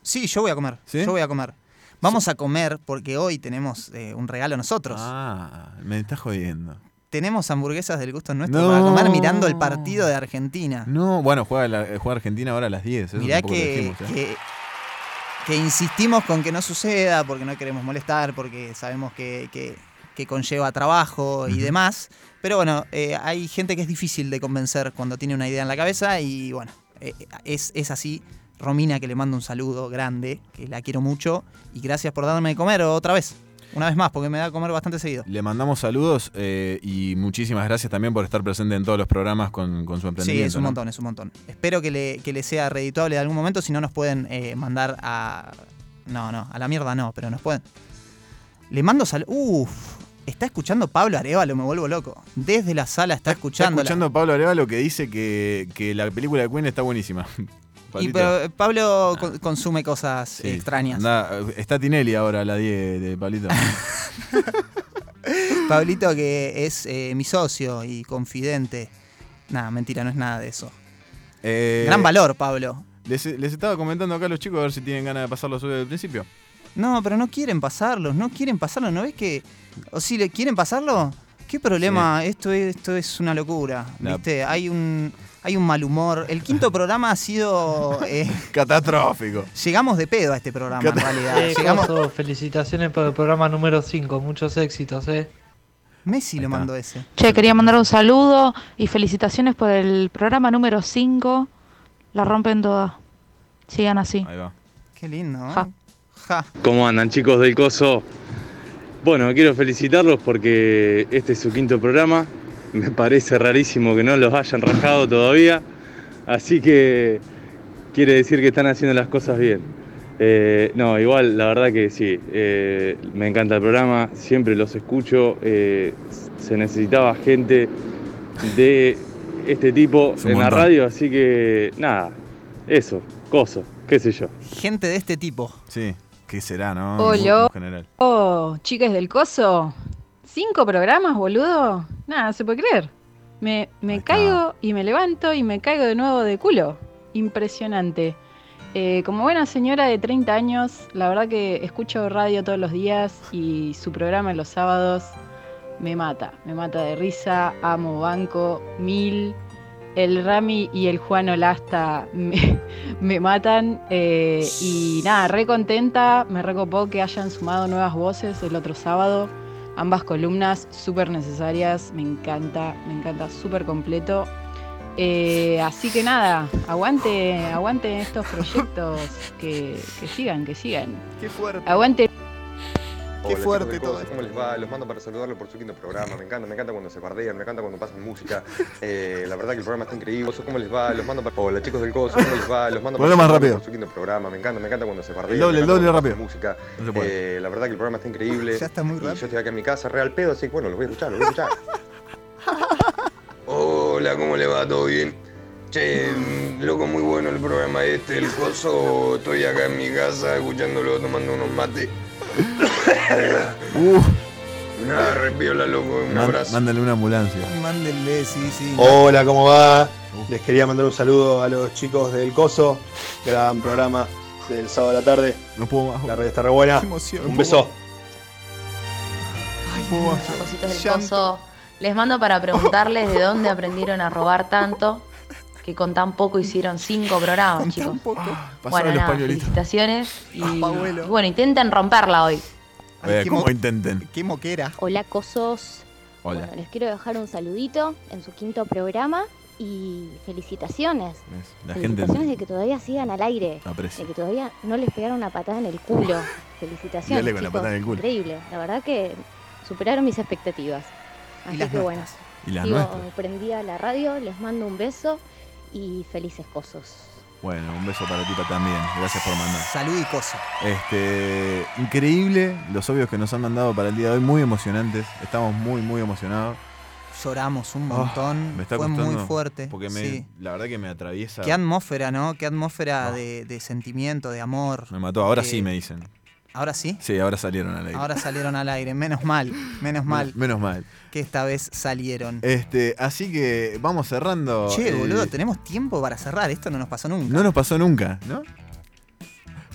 Sí, yo voy a comer.
¿Sí?
Yo voy a comer. Vamos a comer porque hoy tenemos eh, un regalo nosotros.
Ah, me estás jodiendo.
Tenemos hamburguesas del gusto nuestro
No.
para comer mirando el partido de Argentina.
No, bueno, juega, la- eh, juega Argentina ahora a las 10. eso
Mirá que,
dijimos, ¿eh?
que, que insistimos con que no suceda, porque no queremos molestar, porque sabemos que, que- que conlleva trabajo y demás. Pero bueno, eh, hay gente que es difícil de convencer cuando tiene una idea en la cabeza y bueno, eh, es, es así. Romina, que le mando un saludo grande, que la quiero mucho y gracias por darme de comer otra vez. Una vez más, porque me da de comer bastante seguido.
Le mandamos saludos eh, y muchísimas gracias también por estar presente en todos los programas con, con su
Sí,
emprendimiento.
es un
¿no?
montón, es un montón. Espero que le, que le sea redituable de algún momento, si no nos pueden eh, mandar a... No, no, a la mierda no, pero nos pueden... Le mando sal... Uf, está escuchando Pablo Arevalo, me vuelvo loco. Desde la sala está,
Está
escuchando.
escuchando a Pablo Arevalo que dice que, que la película de Queen está buenísima.
Y pero eh, Pablo con- consume cosas
Sí.
extrañas.
Está Tinelli ahora a la 10 de Pablito.
Pablito que es eh, mi socio y confidente. Nada, mentira, no es nada de eso.
Eh,
Gran valor, Pablo.
Les, les estaba comentando acá a los chicos a ver si tienen ganas de pasar los audios del principio.
No, pero no quieren pasarlos, no quieren pasarlos, ¿no ves que? O si le quieren pasarlo, ¿qué problema? Esto, es, esto es una locura. ¿Viste? Hay un. Hay un mal humor. El quinto programa ha sido. eh,
Catastrófico.
llegamos de pedo a este programa, en realidad.
Eh,
Llegamos.
Coso, felicitaciones por el programa número 5, muchos éxitos, eh.
Messi lo mandó ese.
Che, quería mandar un saludo y felicitaciones por el programa número 5. La rompen todas. Sigan así.
Ahí va.
Qué lindo, ¿eh?
Ja.
Ja.
¿Cómo andan chicos del Coso? Bueno, quiero felicitarlos porque este es su quinto programa. Me parece rarísimo que no los hayan rajado todavía. Así que quiere decir que están haciendo las cosas bien. Eh, no, igual, la verdad que sí. eh, me encanta el programa, siempre los escucho. eh, se necesitaba gente de este tipo
Es
en la radio, así que nada, eso, Coso, qué sé yo.
Gente de este tipo.
Sí, ¿qué será, no?
Hola. Oh, chicas del coso. ¿Cinco programas, boludo? Nada, se puede creer. Me, me caigo y me levanto y me caigo de nuevo de culo. Impresionante. Eh, como buena señora de 30 años, la verdad que escucho radio todos los días y su programa los sábados me mata. Me mata de risa, amo banco, mil. El Rami y el Juan Olasta me, me matan. eh, y nada, re contenta. Me recopó que hayan sumado nuevas voces el otro sábado. Ambas columnas súper necesarias. Me encanta, me encanta, súper completo. Eh, así que nada, aguante, aguante estos proyectos. Que, que sigan, que sigan.
Qué fuerte.
Aguante.
Hola,
fuerte
chicos,
todo
¿Cómo les va? Los mando para saludarlos por su quinto programa. Me encanta, me encanta cuando se bardean, me encanta cuando pasan música. Eh, la verdad que el programa está increíble. ¿Cómo les va? Los mando para... Hola chicos del COSO, ¿cómo les va? Los mando para
más rápido.
por su quinto programa. Me encanta, me encanta cuando se bardean.
El doble, el doble rápido.
música.
No.
Eh, la verdad que el programa está increíble.
Ya está muy
Y
rápido.
yo estoy acá en mi casa, real pedo, así que bueno, los voy a escuchar, los voy a escuchar. Hola, ¿cómo le va? ¿Todo bien? Che, loco, muy bueno el programa este, el coso. Estoy acá en mi casa escuchándolo, tomando unos mates. Nada, repiola, loco, un
Man-
abrazo.
mándale una ambulancia.
Mándenle, sí, sí.
Hola, ¿cómo va? Les quería mandar un saludo a los chicos del Coso, gran programa del sábado a la tarde.
No puedo más.
La red está re buena.
Emoción.
Un beso.
Cositos del coso. Les mando para preguntarles de dónde aprendieron a robar tanto, que con tan poco hicieron cinco programas, chicos.
Pasaba
Bueno,
los
nada,
pañuelitos.
felicitaciones y, y bueno, intenten romperla hoy.
Qué
¿Cómo
mo-
intenten?
Qué moquera.
Hola, cosos.
Hola.
Bueno, les quiero dejar un saludito en su quinto programa Y felicitaciones.
La gente
felicitaciones de que todavía sigan al aire.
aprecia.
De que todavía no les pegaron una patada en el culo. Felicitaciones.
Dale con la patada en el culo.
Increíble. La verdad que superaron mis expectativas. Así
las
que bueno.
Y las
sigo
nuestras.
prendida la radio, les mando un beso y felices cosos.
Bueno, un beso para ti pa- también. Gracias por mandar.
Salud y cosa.
Este, increíble los obvios que nos han mandado para el día de hoy, muy emocionantes. Estamos muy, muy emocionados.
Lloramos un
Oh,
montón.
me está
Fue muy fuerte.
Porque me,
sí.
la verdad que me atraviesa.
Qué atmósfera, ¿no? Qué atmósfera de, de sentimiento, de amor.
Me mató. Ahora
Eh,
sí me dicen.
¿Ahora sí?
Sí, ahora salieron al aire.
Ahora salieron al aire. Menos mal, menos mal
Menos mal.
que esta vez salieron.
Este, así que vamos cerrando.
Che,
eh,
boludo, tenemos tiempo para cerrar. Esto no nos pasó nunca.
No nos pasó nunca, ¿no?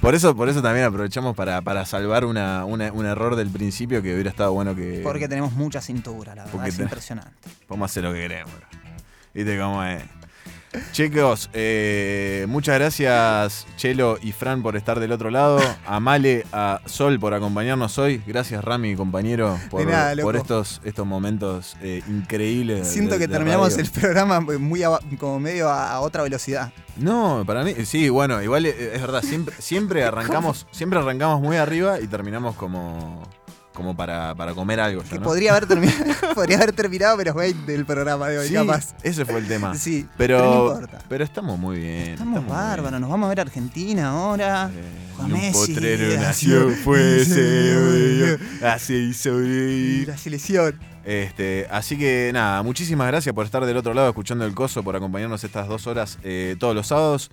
Por eso, por eso también aprovechamos para, para salvar una, una- un error del principio que hubiera estado bueno que.
Porque tenemos mucha cintura, la verdad.
Porque
Es
te-
impresionante.
Podemos hacer lo que queremos. bro. ¿Viste cómo es? Chicos, eh, muchas gracias Chelo y Fran por estar del otro lado. A Male, a Sol por acompañarnos hoy. Gracias Rami, compañero, por,
nada,
estos, estos momentos eh, increíbles.
Siento
de-
que
de
terminamos
radio.
el programa muy a- como medio a, a otra velocidad.
No, para mí, sí, bueno, igual eh, es verdad, siempre, siempre arrancamos, siempre arrancamos muy arriba y terminamos como, como para, para comer algo.
Que
¿no?
podría haber terminado, podría haber terminado menos 20 del programa de hoy,
Sí,
capaz.
ese fue el tema.
Sí,
pero,
pero no importa.
pero estamos muy bien.
Estamos bárbaros, nos vamos a ver a Argentina ahora.
Un
Messi,
potrero nació, fue, así sobrevivir.
La selección.
Este, así que nada, muchísimas gracias por estar del otro lado escuchando el coso, por acompañarnos estas dos horas eh, todos los sábados.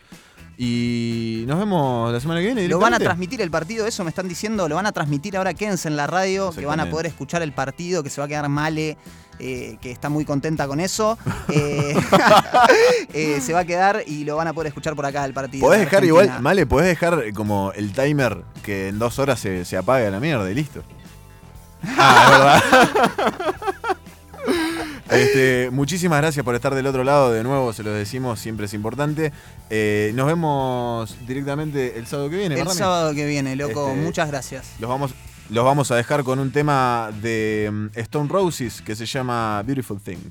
Y nos vemos la semana que viene.
Lo van a transmitir el partido, eso me están diciendo, lo van a transmitir ahora, quédense en la radio, que van a poder escuchar el partido, que se va a quedar Male, eh, que está muy contenta con eso. Eh, eh, se va a quedar y lo van a poder escuchar por acá el partido.
Podés
de
dejar igual, Male, podés dejar como el timer que en dos horas se, se apague a la mierda y listo. Ah, verdad. Este, muchísimas gracias por estar del otro lado. De nuevo, se los decimos, siempre es importante. Eh, nos vemos directamente el sábado que viene.
El sábado que viene, loco,
Este,
muchas gracias.
Los vamos, los vamos a dejar con un tema de mm, Stone Roses que se llama Beautiful Thing.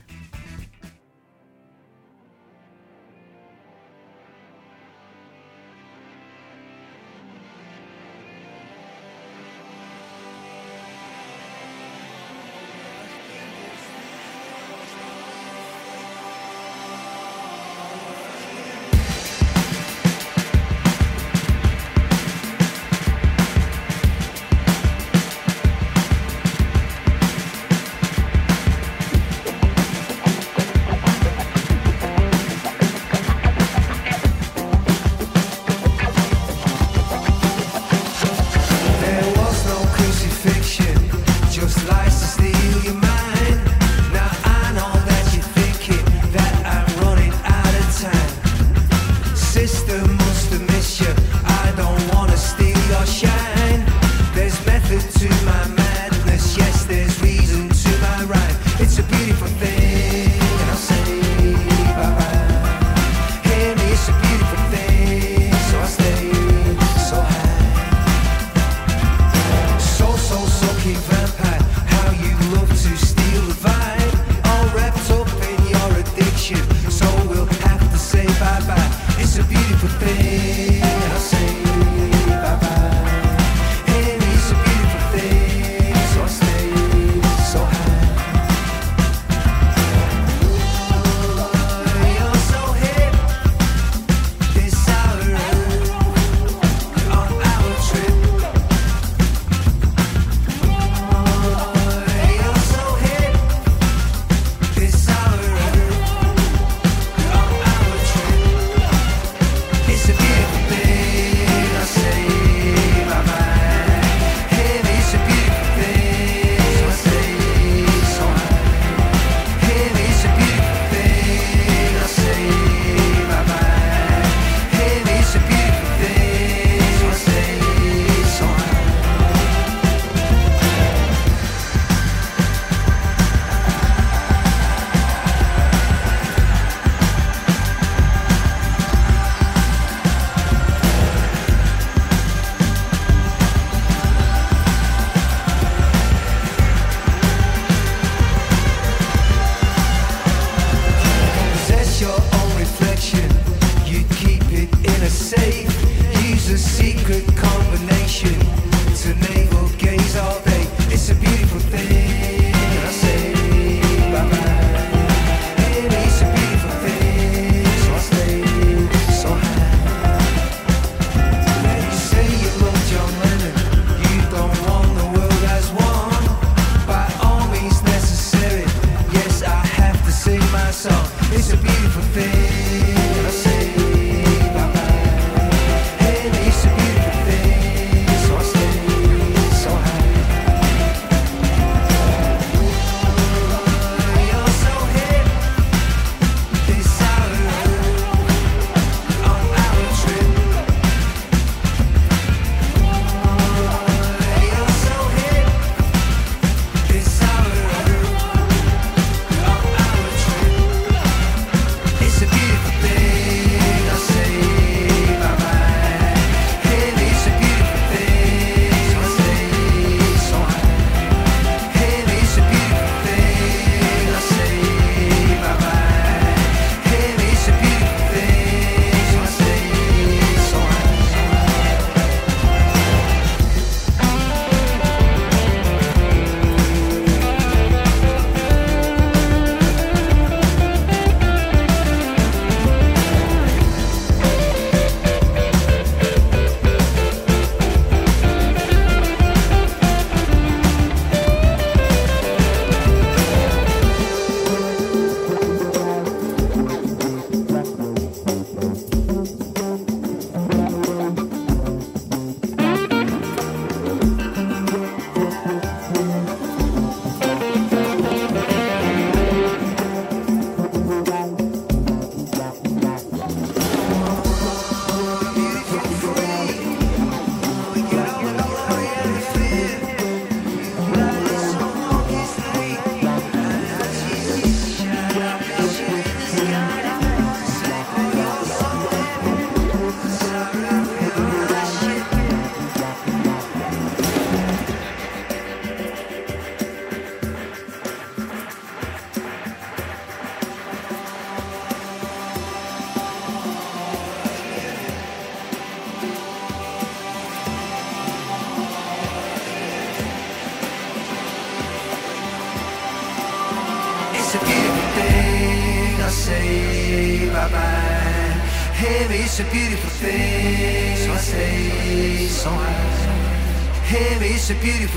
Hey,